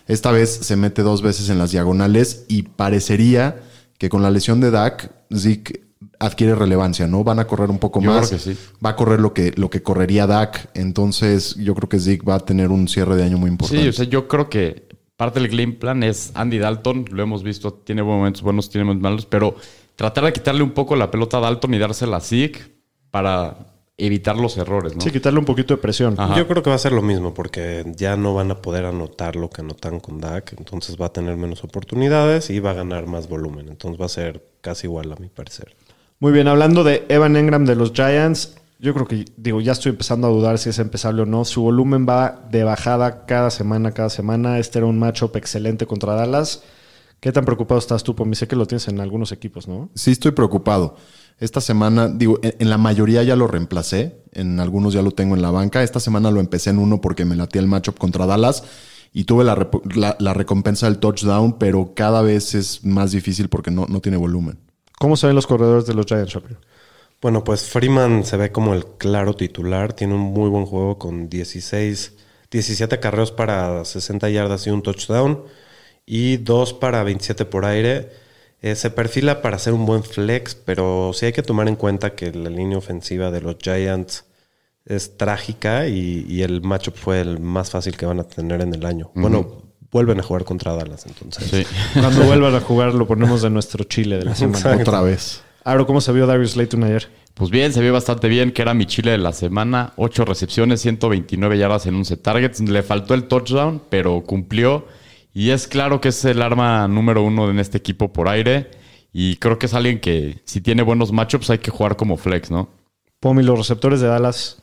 Esta vez se mete dos veces en las diagonales y parecería que con la lesión de Dak, Zeke adquiere relevancia, ¿no? Van a correr un poco Yo más. creo que sí. Va a correr lo que, lo que correría Dak. Entonces, yo creo que Zeke va a tener un cierre de año muy importante. Sí, o sea, yo creo que parte del game plan es Andy Dalton. Lo hemos visto, tiene momentos buenos, tiene momentos malos, pero tratar de quitarle un poco la pelota a Dalton y dársela a Zeke para evitar los errores, ¿no? Sí, quitarle un poquito de presión. Ajá. Yo creo que va a ser lo mismo porque ya no van a poder anotar lo que anotan con Dak, entonces va a tener menos oportunidades y va a ganar más volumen, entonces va a ser casi igual a mi parecer. Muy bien, hablando de Evan Engram de los Giants, yo creo que, digo, ya estoy empezando a dudar si es empezable o no. Su volumen va de bajada cada semana, cada semana. Este era un matchup excelente contra Dallas. ¿Qué tan preocupado estás tú, Pomi? Sé que lo tienes en algunos equipos, ¿no? Sí, estoy preocupado. Esta semana, digo, en, la mayoría ya lo reemplacé. En algunos ya lo tengo en la banca. Esta semana lo empecé en uno porque me latía el matchup contra Dallas y tuve la, la- la recompensa del touchdown, pero cada vez es más difícil porque no, no tiene volumen. ¿Cómo se ven los corredores de los Giants, Shapiro? Bueno, pues Freeman se ve como el claro titular, tiene un muy buen juego con 16, 17 carreos para 60 yardas y un touchdown y dos para 27 por aire. Eh, se perfila para ser un buen flex, pero sí hay que tomar en cuenta que la línea ofensiva de los Giants es trágica y, y el matchup fue el más fácil que van a tener en el año. Bueno, vuelven a jugar contra Dallas entonces. Sí. Cuando vuelvan a jugar, lo ponemos de nuestro Chile de la semana. Otra vez. Aro, ¿cómo se vio Darius Layton ayer? Pues bien, se vio bastante bien, que era mi chile de la semana. Ocho recepciones, 129 yardas en 11 targets. Le faltó el touchdown, pero cumplió. Y es claro que es el arma número uno en este equipo por aire. Y creo que es alguien que, si tiene buenos matchups, hay que jugar como flex, ¿no? Pomi, los receptores de Dallas.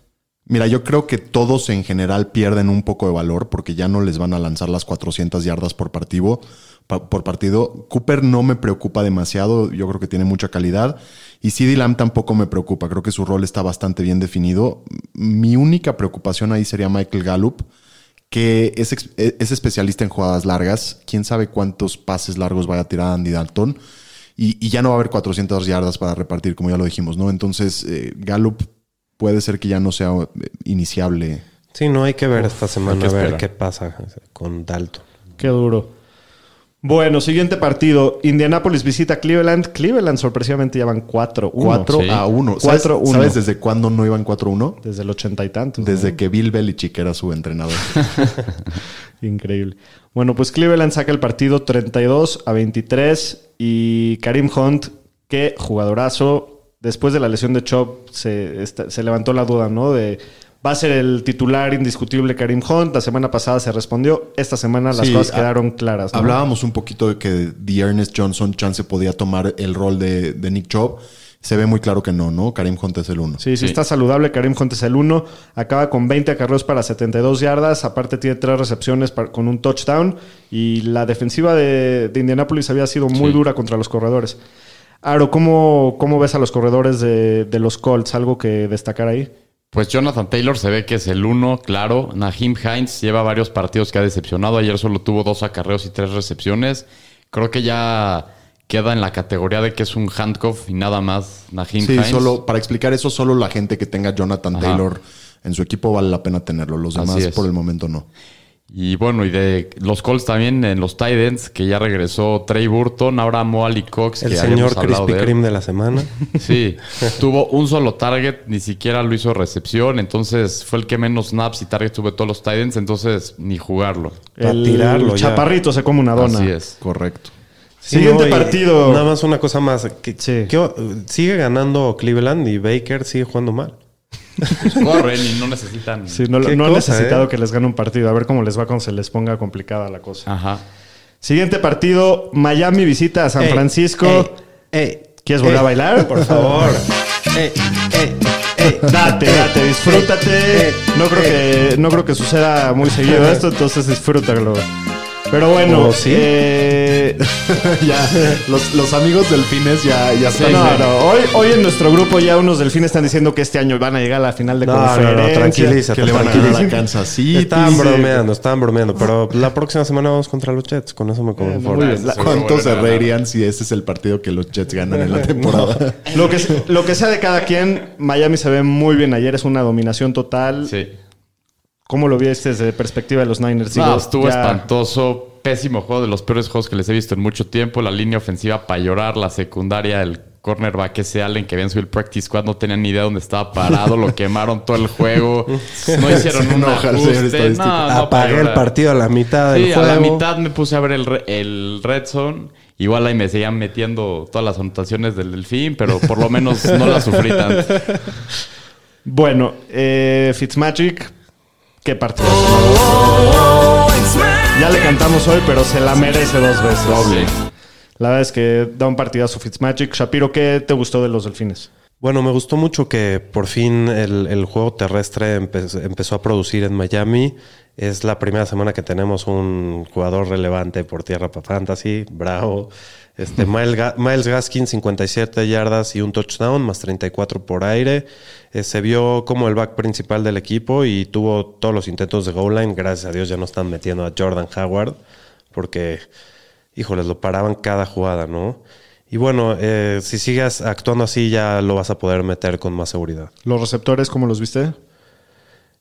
Mira, yo creo que todos en general pierden un poco de valor porque ya no les van a lanzar las 400 yardas por partido. pa- por partido. Cooper no me preocupa demasiado, yo creo que tiene mucha calidad. Y CD Lamb tampoco me preocupa, creo que su rol está bastante bien definido. Mi única preocupación ahí sería Michael Gallup, que es, es especialista en jugadas largas. Quién sabe cuántos pases largos vaya a tirar Andy Dalton. Y, y ya no va a haber 400 yardas para repartir, como ya lo dijimos, ¿no? Entonces, eh, Gallup puede ser que ya no sea eh, iniciable. Sí, no hay que ver esta semana a ver qué pasa con Dalton. Qué duro. Bueno, siguiente partido. Indianapolis visita Cleveland. Cleveland sorpresivamente ya van 4-1. 4 sí. a 1. ¿Sabes, 4-1. ¿Sabes desde cuándo no iban 4-1? Desde el ochenta y tantos. ¿no? Desde que Bill Belichick era su entrenador. Increíble. Bueno, pues Cleveland saca el partido 32 a 23 y Karim Hunt, qué jugadorazo. Después de la lesión de Chop se, levantó la duda, ¿no? De va a ser el titular indiscutible Karim Hunt. La semana pasada se respondió. Esta semana las Sí, cosas a- quedaron claras. ¿no? Hablábamos un poquito de que The Ernest Johnson chance podía tomar el rol de, de Nick Chubb. Se ve muy claro que no, ¿no? Karim Hunt es el uno. Sí, sí, Sí. está saludable. Karim Hunt es el uno. Acaba con 20 acarreos para 72 yardas. Aparte tiene tres recepciones para- con un touchdown. Y la defensiva de, de Indianapolis había sido muy Sí. dura contra los corredores. Aro, ¿cómo, cómo ves a los corredores de, de los Colts? ¿Algo que destacar ahí? Pues Jonathan Taylor se ve que es el uno, claro. Nahim Hines lleva varios partidos que ha decepcionado. Ayer solo tuvo dos acarreos y tres recepciones. Creo que ya queda en la categoría de que es un handcuff y nada más. Nahim Sí, Hines. solo para explicar eso, solo la gente que tenga Jonathan Ajá. Taylor en su equipo vale la pena tenerlo. Los demás por el momento no. Y bueno, y de los Colts también en los Titans, que ya regresó Trey Burton, ahora Moali Cox, El que señor hablado Krispy de la semana. Sí, tuvo un solo target, ni siquiera lo hizo recepción, entonces fue el que menos snaps y targets tuvo de todos los Titans, entonces ni jugarlo. El tirarlo ya. chaparrito se come una dona. Así es. Correcto. Siguiente y partido. Nada más una cosa más. que- Sí. que- sigue ganando Cleveland y Baker sigue jugando mal. Corren y no necesitan. Sí, no, no han necesitado ¿eh? que les gane un partido. A ver cómo les va cuando se les ponga complicada la cosa. Ajá. Siguiente partido, Miami visita a San Ey, Francisco. ey, ey, ¿Quieres volver ey, a bailar? Por favor. Ey, ey, ey. Date, date, disfrútate. No creo que, no creo que suceda muy seguido esto, entonces disfrútalo. Pero bueno, ¿Oh, sí? eh, ya, los, los amigos delfines ya, ya están. no, no, hoy, hoy en nuestro grupo ya unos delfines están diciendo que este año van a llegar a la final de No, no, no, conferencia. tranquilízate, Que le van a ganar a. Kansas City. Sí. bromeando, estaban bromeando. Pero la próxima semana vamos contra los Jets. Con eso me conformo. La- ¿Cuántos se reirían si ese es el partido que los Jets ganan en la temporada? Lo que, lo que sea de cada quien, Miami se ve muy bien ayer, es una dominación total. Sí. ¿Cómo lo viste desde perspectiva de los Niners? No, estuvo ya- espantoso. Pésimo juego de los peores juegos que les he visto en mucho tiempo. La línea ofensiva para llorar. La secundaria, el cornerback ese Allen que habían subido el practice squad. No tenían ni idea dónde estaba parado. lo quemaron todo el juego. No hicieron un ajuste. No, no, Apagué el partido a la mitad del Sí, a juego. la mitad me puse a ver el, re- el Red Zone. Igual ahí me seguían metiendo todas las anotaciones del Delfín, pero por lo menos no las sufrí tanto. Bueno, eh, Fitzmagic, qué partido. Ya le cantamos hoy, pero se la merece dos veces. Sí. La verdad es que da un partidazo Fitzmagic. Shapiro, ¿qué te gustó de los delfines? Bueno, me gustó mucho que por fin el, el juego terrestre empe- empezó a producir en Miami. Es la primera semana que tenemos un jugador relevante por tierra para fantasy. Bravo. Este, Miles, Ga- Miles Gaskin, 57 yardas y un touchdown, más 34 por aire. Eh, se vio como el back principal del equipo y tuvo todos los intentos de goal line. Gracias a Dios ya no están metiendo a Jordan Howard porque, híjoles, lo paraban cada jugada, ¿no? Y bueno, eh, si sigues actuando así ya lo vas a poder meter con más seguridad. ¿Los receptores cómo los viste?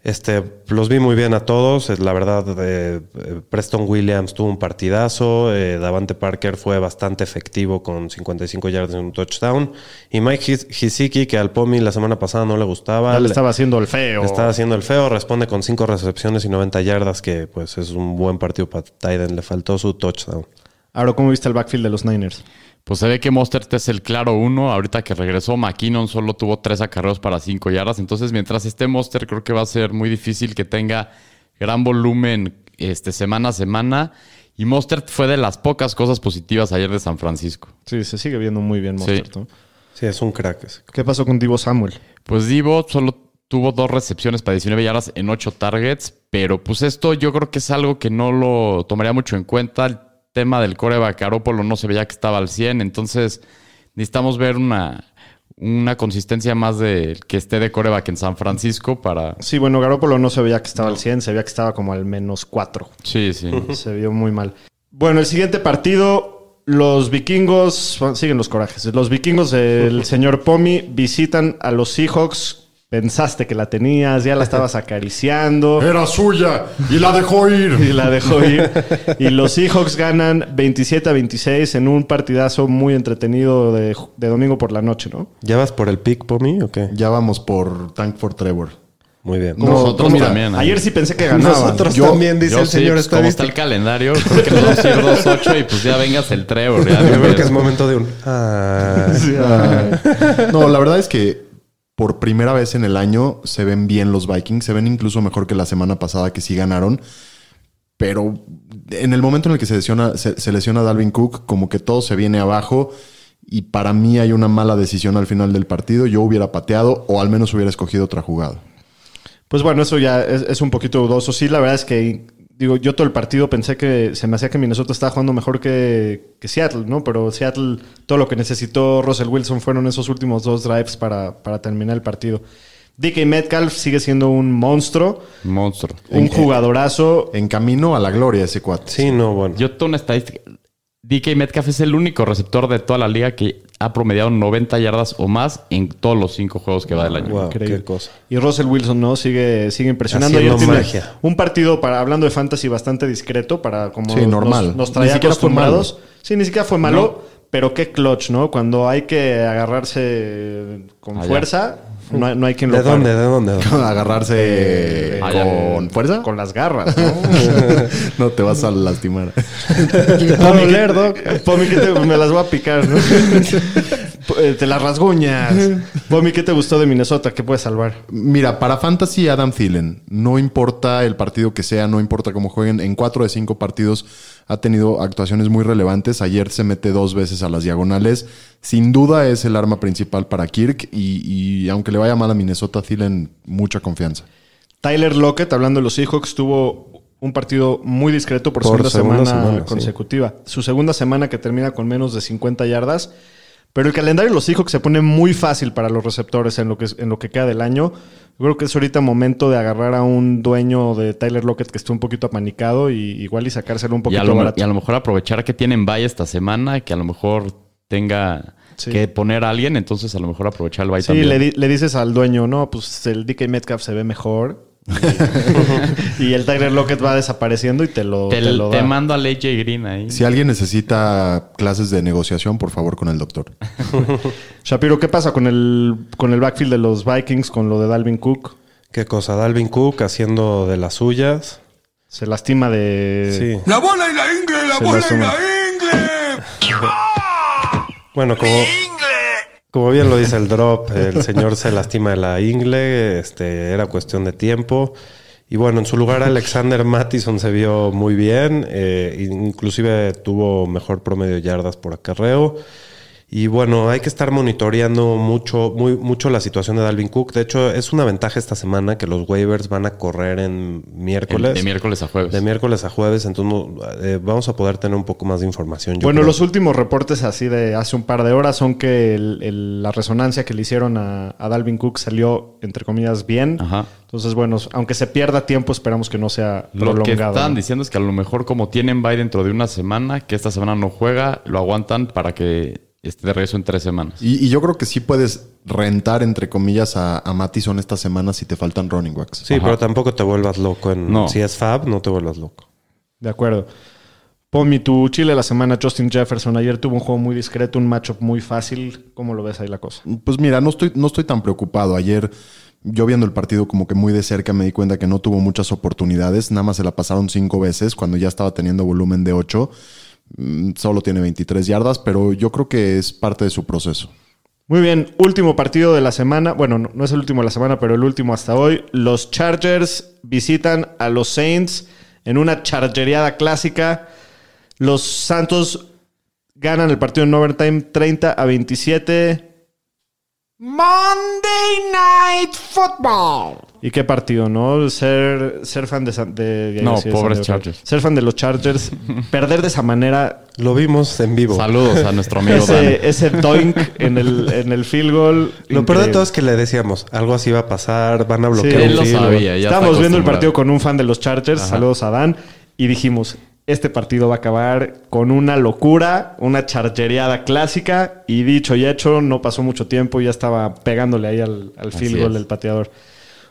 Este, los vi muy bien a todos. La verdad, eh, eh, Preston Williams tuvo un partidazo. eh, Davante Parker fue bastante efectivo con 55 yardas en un touchdown. Y Mike His- Hisiki, que al Pomi la semana pasada no le gustaba. Ya le le- estaba haciendo el feo. le estaba haciendo el feo. Responde con 5 recepciones y 90 yardas, que pues es un buen partido para Tyden. Le faltó su touchdown. Ahora, ¿cómo viste el backfield de los Niners? Pues se ve que Mostert es el claro uno. Ahorita que regresó, McKinnon solo tuvo tres acarreos para cinco yardas. Entonces, mientras esté Mostert, creo que va a ser muy difícil que tenga gran volumen este, semana a semana. Y Mostert fue de las pocas cosas positivas ayer de San Francisco. Sí, se sigue viendo muy bien Sí. Mostert, ¿no? Sí, es un crack ese. ¿Qué pasó con Divo Samuel? Pues Divo solo tuvo dos recepciones para 19 yardas en ocho targets, pero pues esto yo creo que es algo que no lo tomaría mucho en cuenta. Tema del coreback Garoppolo no se veía que estaba al 100, entonces necesitamos ver una, una consistencia más de que esté de coreback en San Francisco para... Sí, bueno, Garoppolo no se veía que estaba al 100, se veía que estaba como al menos 4. Sí, sí. Se vio muy mal. Bueno, el siguiente partido, los vikingos, siguen los corajes. Los vikingos del señor Pomi visitan a los Seahawks. Pensaste que la tenías, ya la estabas acariciando Era suya y la dejó y ir. la dejó ir. Y los Seahawks ganan 27 a 26 en un partidazo muy entretenido de, de domingo por la noche, ¿no? ¿Ya vas por el pick, Pomi, o qué? Ya vamos por Tank for Trevor. Muy bien. Nosotros mira, también. ¿eh? Ayer sí pensé que ganaban. Nosotros Yo- también, dice Yo el sí, señor pues, como está el calendario, creo que nos vamos a ir 2-8 y pues ya vengas el Trevor. ya Yo creo que es momento de un... Ah, No, la verdad es que por primera vez en el año se ven bien los Vikings. Se ven incluso mejor que la semana pasada que sí ganaron. Pero en el momento en el que se lesiona, se, lesiona Dalvin Cook, como que todo se viene abajo. Y para mí hay una mala decisión al final del partido. Yo hubiera pateado o al menos hubiera escogido otra jugada. Pues bueno, eso ya es un poquito dudoso. Sí, la verdad es que, digo, yo todo el partido pensé que se me hacía que Minnesota estaba jugando mejor que, que Seattle, ¿no? Pero Seattle, todo lo que necesitó Russell Wilson fueron esos últimos dos drives para, para terminar el partido. DK Metcalf sigue siendo un monstruo, Monstruo. un jugadorazo. En camino a la gloria ese cuate. sí, no, bueno. Yo tengo una estadística. DK Metcalf es el único receptor de toda la liga que ha promediado 90 yardas o más en todos los cinco juegos que va del año. Wow, Increíble. qué cosa. Y Russell Wilson, ¿no? Sigue, sigue impresionando. Ayer tiene magia. Un partido, para hablando de fantasy, bastante discreto para como Sí, nos- normal. Nos, Ni traía acostumbrados. Sí, ni siquiera fue malo, pero qué clutch, ¿no? Cuando hay que agarrarse con Allá. fuerza, no, hay- no hay quien lo ¿De pare. dónde? ¿De dónde? ¿De dónde? Agarrarse Ah, ya. con fuerza. Con las garras, ¿no? no te vas a lastimar. A doler, Doc. Pomi, ¿qué te- me las voy a picar, ¿no? Eh, te las rasguñas. Pomi, ¿qué te gustó de Minnesota? ¿Qué puedes salvar? Mira, para Fantasy, Adam Thielen, no importa el partido que sea, no importa cómo jueguen, en cuatro de cinco partidos ha tenido actuaciones muy relevantes. Ayer se mete dos veces a las diagonales. Sin duda es el arma principal para Kirk y, y aunque le vaya mal a Minnesota, Thielen, mucha confianza. Tyler Lockett, hablando de los Seahawks, tuvo un partido muy discreto por, Por segunda, segunda semana, semana, sí. consecutiva. Su segunda semana que termina con menos de 50 yardas. Pero el calendario de los Seahawks se pone muy fácil para los receptores en lo que, en lo que queda del año. Yo creo que es ahorita momento de agarrar a un dueño de Tyler Lockett que esté un poquito apanicado y igual y sacárselo un Y poquito a, lo, barato. y a lo mejor aprovechar que tienen bye esta semana, que a lo mejor tenga Sí. que poner a alguien, entonces a lo mejor aprovechar el bye Sí, también. le, di- le dices al dueño, no, pues el DK Metcalf se ve mejor. y el Tyler Lockett va desapareciendo y te lo, te, te lo te da. mando a AJ Green ahí. Si alguien necesita clases de negociación, por favor, con el doctor. Shapiro, ¿qué pasa con el, con el backfield de los Vikings, con lo de Dalvin Cook? ¿Qué cosa? Dalvin Cook haciendo de las suyas. Se lastima de... Sí. La bola y la ingle, la Se bola y la ingle. Bueno, como, como bien lo dice el drop, el señor se lastima de la ingle, este, era cuestión de tiempo. Y bueno, en su lugar Alexander Mattison se vio muy bien, eh, inclusive tuvo mejor promedio de yardas por acarreo. Y bueno, hay que estar monitoreando mucho, muy, mucho la situación de Dalvin Cook. De hecho, es una ventaja esta semana que los waivers van a correr en miércoles. de miércoles a jueves. De miércoles a jueves, entonces eh, vamos a poder tener un poco más de información. yo Bueno, creo. los últimos reportes así de hace un par de horas son que el- el- la resonancia que le hicieron a, a Dalvin Cook salió, entre comillas, bien. Ajá. Entonces, bueno, aunque se pierda tiempo, esperamos que no sea Lo que prolongado. están ¿no? diciendo es que a lo mejor como tienen bye dentro de una semana, que esta semana no juega, lo aguantan para que esté de regreso en tres semanas. Y, y yo creo que sí puedes rentar, entre comillas, a, a Mattison esta semana si te faltan running backs. Sí, pero tampoco te vuelvas loco. En, No. Si es Fab, no te vuelvas loco. De acuerdo. Pomi, tu Chile de la semana, Justin Jefferson. Ayer tuvo un juego muy discreto, un matchup muy fácil. ¿Cómo lo ves ahí la cosa? Pues mira, no estoy, no estoy tan preocupado. Ayer, yo viendo el partido como que muy de cerca, me di cuenta que no tuvo muchas oportunidades. Nada más se la pasaron cinco veces cuando ya estaba teniendo volumen de ocho. Mm, Solo tiene 23 yardas, pero yo creo que es parte de su proceso. Muy bien, último partido de la semana. Bueno, no, no es el último de la semana, pero el último hasta hoy. Los Chargers visitan a los Saints en una chargeriada clásica. Los Santos ganan el partido en overtime 30 a 27. Monday Night Football. ¿Y qué partido, no? Ser, ser fan de, San- de- de- No, sí, pobres. Chargers. Ser fan de los Chargers, perder de esa manera Lo vimos en vivo. Saludos a nuestro amigo Dan. ese, ese doink en el, en el field goal. Lo peor de todo es que le decíamos, algo así va a pasar, van a bloquear Sí, un Él lo field goal. sabía, ya Estábamos está viendo el partido con un fan de los Chargers, saludos a Dan, y dijimos, este partido va a acabar con una locura, una chargereada clásica, y dicho y hecho, no pasó mucho tiempo, ya estaba pegándole ahí al, al field Así goal es. del pateador.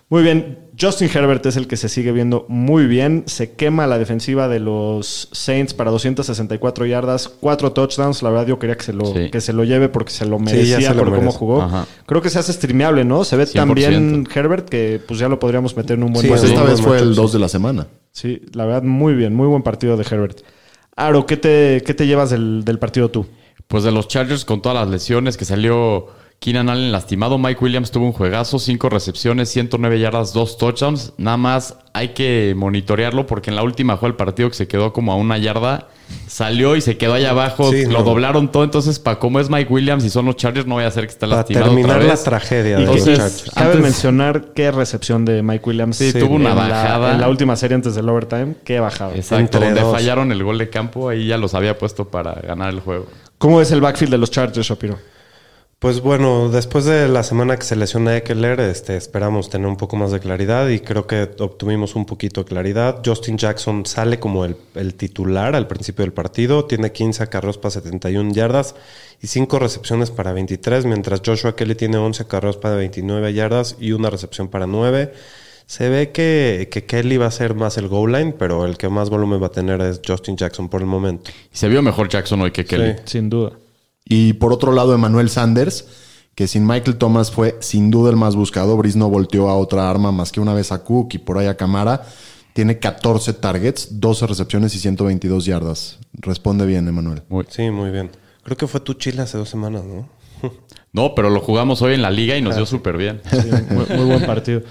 Muy bien, Justin Herbert es el que se sigue viendo muy bien, se quema la defensiva de los Saints para 264 yardas, cuatro touchdowns, la verdad yo quería que se lo, Sí. que se lo lleve porque se lo merecía se lo por cómo jugó. Ajá. Creo que se hace streameable, ¿no? Se ve tan 100%. bien Herbert que pues ya lo podríamos meter en un buen Sí, Pues partido. esta sí, vez fue el matchup, 2 de la semana. Sí, la verdad, muy bien, muy buen partido de Herbert. Aro, ¿qué te, qué te llevas del, del partido tú? Pues de los Chargers con todas las lesiones que salió Keenan Allen lastimado, Mike Williams tuvo un juegazo, cinco recepciones, 109 yardas, dos touchdowns. Nada más hay que monitorearlo porque en la última jugada del partido que se quedó como a una yarda, salió y se quedó allá abajo, Sí, lo no. doblaron todo. Entonces, para como es Mike Williams y son los Chargers, no voy a hacer que esté Para lastimado terminar otra la vez. tragedia Y de que- los Chargers. Cabe antes- mencionar qué recepción de Mike Williams. Sí, tuvo una en la- bajada. en la última serie antes del overtime. Qué bajada. Exacto, Entre donde dos. fallaron el gol de campo, ahí ya los había puesto para ganar el juego. ¿Cómo es el backfield de los Chargers, Shapiro? Pues bueno, después de la semana que se lesiona Eckler, este, esperamos tener un poco más de claridad y creo que obtuvimos un poquito de claridad. Justin Jackson sale como el, el titular al principio del partido, tiene 15 acarreos para 71 yardas y 5 recepciones para 23, mientras Joshua Kelly tiene 11 acarreos para 29 yardas y una recepción para 9. Se ve que, que Kelly va a ser más el goal line, pero el que más volumen va a tener es Justin Jackson por el momento. Y se vio mejor Jackson hoy que Kelly. Sí. Sin duda. Y por otro lado, Emmanuel Sanders, que sin Michael Thomas fue sin duda el más buscado. Brice no volteó a otra arma más que una vez a Cook y por ahí a Camara. Tiene 14 targets, 12 recepciones y 122 yardas. Responde bien, Emmanuel. Muy- Sí, muy bien. Creo que fue tu Chile hace dos semanas, ¿no? No, pero lo jugamos hoy en la liga y nos dio súper bien. Sí, muy, muy buen partido.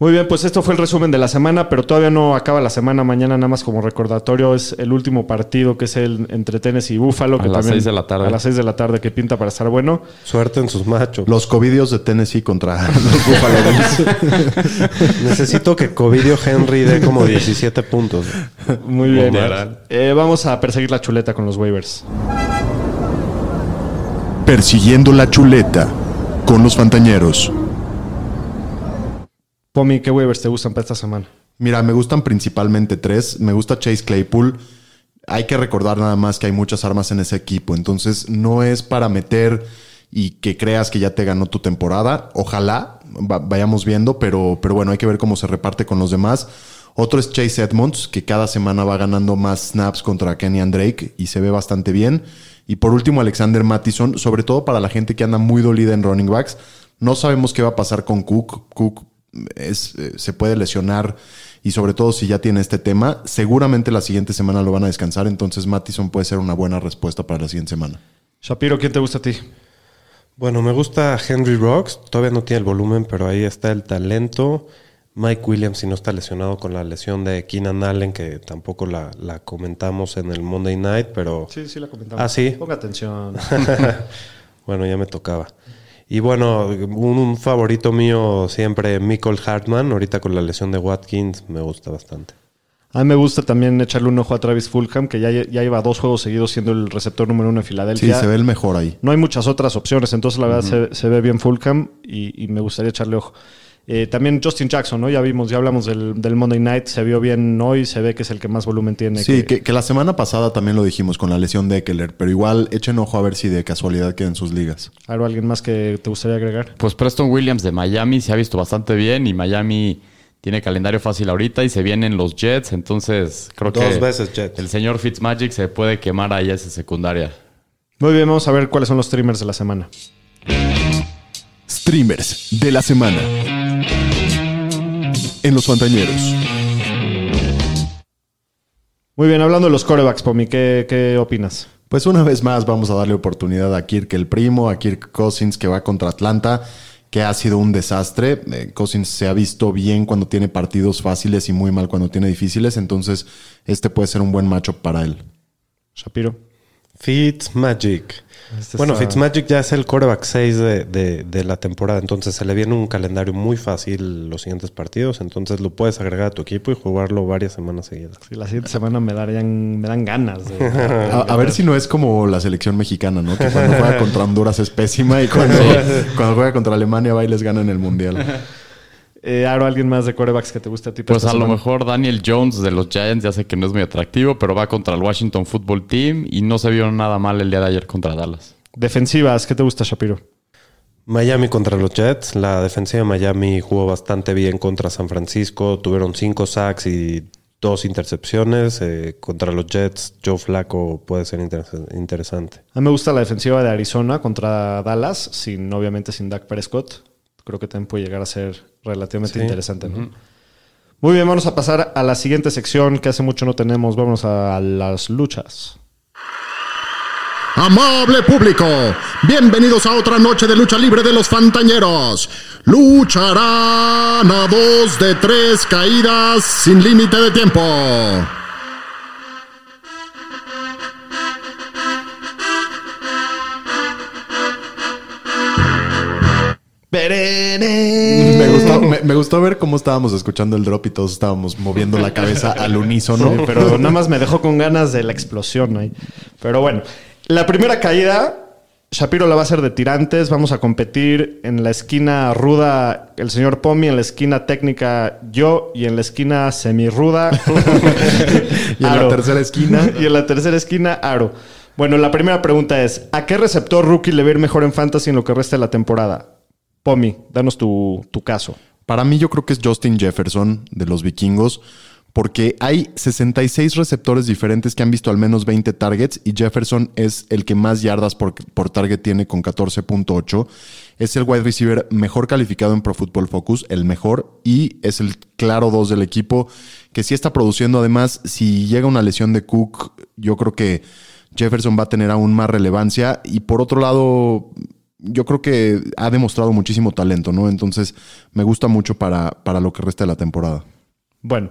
Muy bien, pues esto fue el resumen de la semana, pero todavía no acaba la semana. Mañana, nada más como recordatorio, es el último partido que es el entre Tennessee y Búfalo. A que las también- seis de la tarde. A las 6 de la tarde, que pinta para estar bueno. Suerte en sus machos. Los covidios de Tennessee contra los Buffalo Bills. Necesito que Covidio Henry dé como 17 puntos. Muy bien. Eh, vamos a perseguir la chuleta con los waivers. Persiguiendo la chuleta con los Fantañeros. Pomi, ¿qué waivers te gustan para esta semana? Mira, me gustan principalmente tres. Me gusta Chase Claypool. Hay que recordar nada más que hay muchas armas en ese equipo. Entonces, no es para meter y que creas que ya te ganó tu temporada. Ojalá va- vayamos viendo, pero, pero bueno, hay que ver cómo se reparte con los demás. Otro es Chase Edmonds, que cada semana va ganando más snaps contra Kenny and Drake y se ve bastante bien. Y por último, Alexander Mattison, sobre todo para la gente que anda muy dolida en running backs. No sabemos qué va a pasar con Cook. Cook es, eh, se puede lesionar y sobre todo si ya tiene este tema, seguramente la siguiente semana lo van a descansar, entonces Mattison puede ser una buena respuesta para la siguiente semana. Shapiro, ¿quién te gusta a ti? Bueno, me gusta Henry Rocks. Todavía no tiene el volumen, pero ahí está el talento. Mike Williams, si no está lesionado con la lesión de Keenan Allen, que tampoco la, la comentamos en el Monday Night, pero Sí, sí, la comentamos. Ah, ¿sí? Ponga atención. bueno, ya me tocaba. Y bueno, un, un favorito mío siempre, Michael Hartman. Ahorita con la lesión de Watkins, me gusta bastante. A mí me gusta también echarle un ojo a Travis Fulham, que ya, ya lleva dos juegos seguidos siendo el receptor número uno en Sí, Filadelfia. se ve el mejor ahí. No hay muchas otras opciones, entonces la verdad se, se ve bien Fulham y, y me gustaría echarle ojo. Eh, también Justin Jackson, ¿no? Ya vimos, ya hablamos del, del Monday Night, se vio bien hoy, se ve que es el que más volumen tiene. Sí, que, que la semana pasada también lo dijimos con la lesión de Eckler, pero igual echen ojo a ver si de casualidad queda en sus ligas. ¿Algo, alguien más que te gustaría agregar? Pues Preston Williams de Miami se ha visto bastante bien y Miami tiene calendario fácil ahorita y se vienen los Jets, entonces creo que Dos veces Jets. el señor Fitzmagic se puede quemar ahí a esa secundaria. Muy bien, vamos a ver cuáles son los streamers de la semana. Streamers de la semana. En los Fantañeros. Muy bien, hablando de los corebacks, Pomi, ¿qué, qué opinas? Pues una vez más vamos a darle oportunidad a Kirk el primo, a Kirk Cousins que va contra Atlanta, que ha sido un desastre. Eh, Cousins se ha visto bien cuando tiene partidos fáciles y muy mal cuando tiene difíciles, entonces este puede ser un buen macho para él. Shapiro. Fitzmagic. Este bueno, está- Fitzmagic ya es el quarterback 6 de, de- de la temporada, entonces se le viene un calendario muy fácil los siguientes partidos, entonces lo puedes agregar a tu equipo y jugarlo varias semanas seguidas. Sí, la siguiente semana me darían, me dan ganas. de- A, a ver si no es como la selección mexicana, ¿no? Que cuando juega contra Honduras es pésima y cuando, cuando juega contra Alemania va y les gana en el Mundial. Eh, Aro, ¿alguien más de corebacks que te guste a ti? Pues a lo mejor Daniel Jones de los Giants, ya sé que no es muy atractivo, pero va contra el Washington Football Team y no se vio nada mal el día de ayer contra Dallas. Defensivas, ¿qué te gusta, Shapiro? Miami contra los Jets, la defensiva de Miami jugó bastante bien contra San Francisco, tuvieron cinco sacks y dos intercepciones. eh, contra los Jets, Joe Flacco puede ser interes- interesante. A mí me gusta la defensiva de Arizona contra Dallas, sin obviamente sin Dak Prescott. Creo que también puede llegar a ser relativamente Sí. interesante. ¿no? Muy bien, vamos a pasar a la siguiente sección que hace mucho no tenemos. Vamos a las luchas. Amable público, bienvenidos a otra noche de lucha libre de los Fantañeros. Lucharán a dos de tres caídas sin límite de tiempo. Me gustó, me, me gustó ver cómo estábamos escuchando el drop y todos estábamos moviendo la cabeza al unísono. Sí, pero nada más me dejó con ganas de la explosión ahí. Pero bueno, la primera caída Shapiro la va a hacer de tirantes. Vamos a competir en la esquina ruda el señor Pomi, en la esquina técnica yo y en la esquina semirruda. Y en la tercera esquina. y en la tercera esquina, Aro. Bueno, la primera pregunta es: ¿a qué receptor rookie le va a ir mejor en fantasy en lo que resta de la temporada? Pomi, danos tu, tu caso. Para mí yo creo que es Justin Jefferson de los vikingos, porque hay 66 receptores diferentes que han visto al menos 20 targets y Jefferson es el que más yardas por, por target tiene con 14.8. Es el wide receiver mejor calificado en Pro Football Focus, el mejor, y es el claro 2 del equipo, que sí está produciendo. Además, si llega una lesión de Cook, yo creo que Jefferson va a tener aún más relevancia. Y por otro lado, yo creo que ha demostrado muchísimo talento, ¿no? Entonces, me gusta mucho para, para lo que resta de la temporada. Bueno,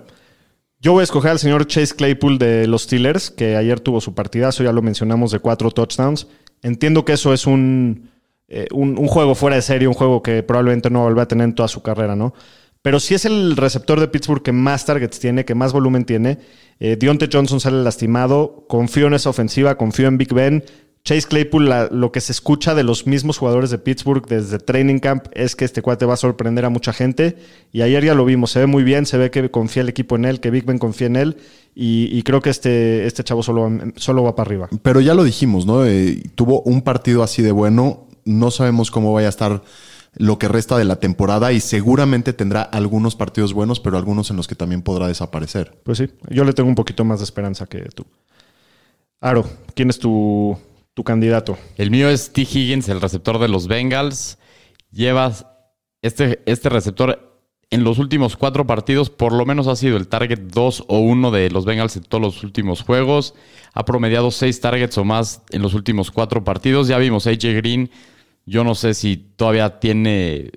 yo voy a escoger al señor Chase Claypool de los Steelers, que ayer tuvo su partidazo, ya lo mencionamos, de cuatro touchdowns. Entiendo que eso es un, eh, un, juego fuera de serie, un juego que probablemente no va a tener en toda su carrera, ¿no? Pero si es el receptor de Pittsburgh que más targets tiene, que más volumen tiene. Eh, Deontay Johnson sale lastimado. Confío en esa ofensiva, confío en Big Ben. Chase Claypool, la- lo que se escucha de los mismos jugadores de Pittsburgh desde Training Camp es que este cuate va a sorprender a mucha gente. Y ayer ya lo vimos, se ve muy bien, se ve que confía el equipo en él, que Big Ben confía en él. Y, y creo que este, este chavo solo, solo va para arriba. Pero ya lo dijimos, ¿no? Eh, tuvo un partido así de bueno. No sabemos cómo vaya a estar lo que resta de la temporada y seguramente tendrá algunos partidos buenos, pero algunos en los que también podrá desaparecer. Pues sí, yo le tengo un poquito más de esperanza que tú. Aro, ¿quién es tu, tu candidato? El mío es T. Higgins, el receptor de los Bengals. Llevas este, este receptor en los últimos cuatro partidos, por lo menos ha sido el target 2 o 1 de los Bengals en todos los últimos juegos. Ha promediado seis targets o más en los últimos cuatro partidos. Ya vimos AJ Green. Yo no sé si todavía tiene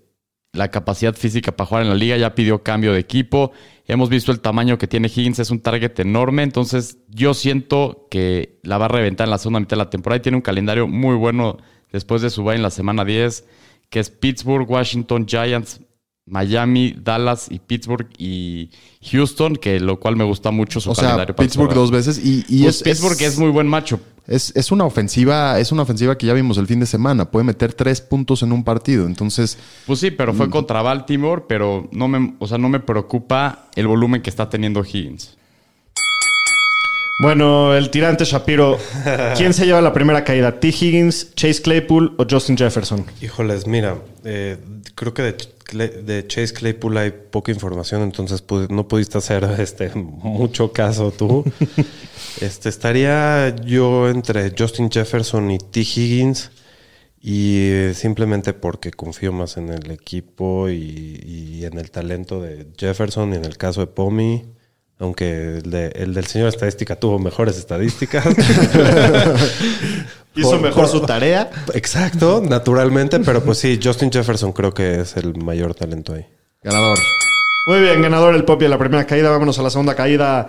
la capacidad física para jugar en la liga. Ya pidió cambio de equipo. Hemos visto el tamaño que tiene Higgins. Es un target enorme. Entonces, yo siento que la va a reventar en la segunda mitad de la temporada. Y tiene un calendario muy bueno después de su bye en la semana 10, que es Pittsburgh, Washington, Giants, Miami, Dallas y Pittsburgh y Houston, que lo cual me gusta mucho su O sea, calendario. para Pittsburgh dos veces y, y Pues es, Pittsburgh es, muy buen macho. es, es una ofensiva, es una ofensiva que ya vimos el fin de semana. Puede meter tres puntos en un partido. Entonces, Pues sí, pero Mm. fue contra Baltimore, pero no me, o sea, no me preocupa el volumen que está teniendo Higgins. Bueno, el tirante Shapiro. ¿Quién se lleva la primera caída? ¿T. Higgins, Chase Claypool o Justin Jefferson? Híjoles, mira, eh, creo que de, Chase Claypool hay poca información, entonces pu- no pudiste hacer este, mucho caso tú. este, estaría yo entre Justin Jefferson y T. Higgins y eh, simplemente porque confío más en el equipo y, y en el talento de Jefferson y en el caso de Pomi. Aunque el, de- el del señor estadística tuvo mejores estadísticas. Hizo Por- mejor por- su tarea. Exacto, naturalmente, pero pues sí, Justin Jefferson creo que es el mayor talento ahí. ganador. Muy bien, ganador el Popi de la primera caída. Vámonos a la segunda caída.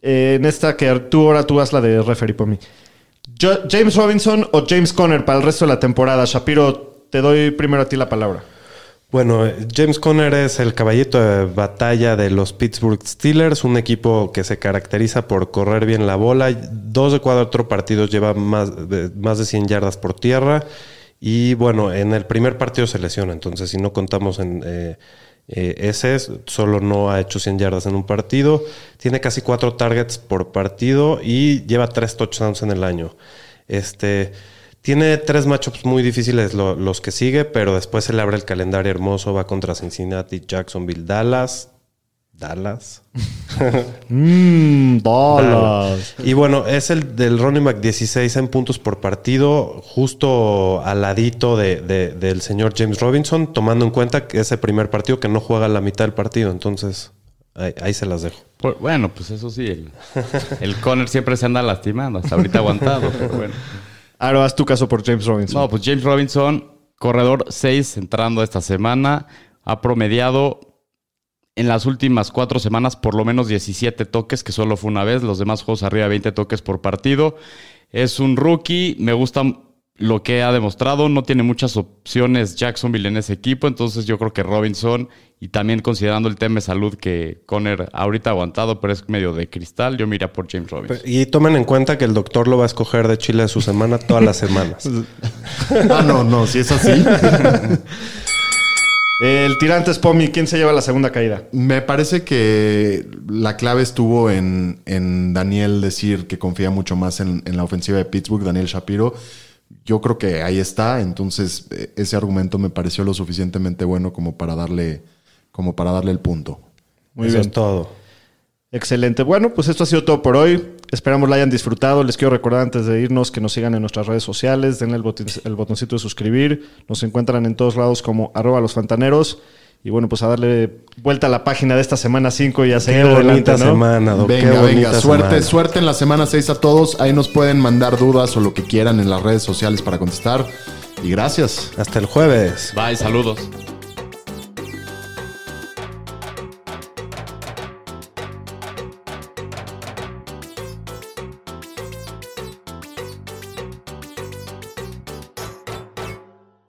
Eh, en esta que tú ahora tú haz la de referee, Pomi. Jo- ¿James Robinson o James Conner para el resto de la temporada? Shapiro, te doy primero a ti la palabra. Bueno, James Conner es el caballito de batalla de los Pittsburgh Steelers, un equipo que se caracteriza por correr bien la bola. Dos de cuatro partidos lleva más de, más de 100 yardas por tierra. Y bueno, en el primer partido se lesiona, entonces si no contamos en eh, eh, ese, solo no ha hecho 100 yardas en un partido. Tiene casi cuatro targets por partido y lleva tres touchdowns en el año. Este. Tiene tres matchups muy difíciles lo- los que sigue, pero después se le abre el calendario hermoso. Va contra Cincinnati, Jacksonville, Dallas. Dallas. Mmm, bolas. Y bueno, es el del running back 16 en puntos por partido, justo al ladito de- de- del señor James Robinson, tomando en cuenta que es el primer partido que no juega la mitad del partido. Entonces, ahí, ahí se las dejo. Pues, bueno, pues eso sí, el, el Conner siempre se anda lastimando, hasta ahorita aguantado, pero bueno. Ahora haz tu caso por James Robinson. No, pues James Robinson, corredor 6 entrando esta semana, ha promediado en las últimas cuatro semanas por lo menos 17 toques, que solo fue una vez, los demás juegos arriba de 20 toques por partido. Es un rookie, me gusta lo que ha demostrado. No tiene muchas opciones Jacksonville en ese equipo, entonces yo creo que Robinson y también considerando el tema de salud que Conner ahorita ha aguantado, pero es medio de cristal, yo mira por James Robinson. Y tomen en cuenta que el doctor lo va a escoger de Chile de su semana todas las semanas. Ah, no, no, si es así. El tirante es Pomi. ¿Quién se lleva la segunda caída? Me parece que la clave estuvo en, en Daniel decir que confía mucho más en, en la ofensiva de Pittsburgh, Daniel Shapiro. Yo creo que ahí está, entonces eh, ese argumento me pareció lo suficientemente bueno como para darle, como para darle el punto. Muy Eso bien. es todo. Excelente. Bueno, pues esto ha sido todo por hoy. Esperamos la hayan disfrutado. Les quiero recordar antes de irnos que nos sigan en nuestras redes sociales. Denle el, botin- el botoncito de suscribir. Nos encuentran en todos lados como arroba los fantaneros. Y bueno, pues a darle vuelta a la página de esta semana 5 y a Qué seguir adelante, bonita ¿no? semana, Doc. Venga, venga, suerte, semana. suerte en la semana 6 a todos. Ahí nos pueden mandar dudas o lo que quieran en las redes sociales para contestar. Y gracias. Hasta el jueves. Bye, saludos.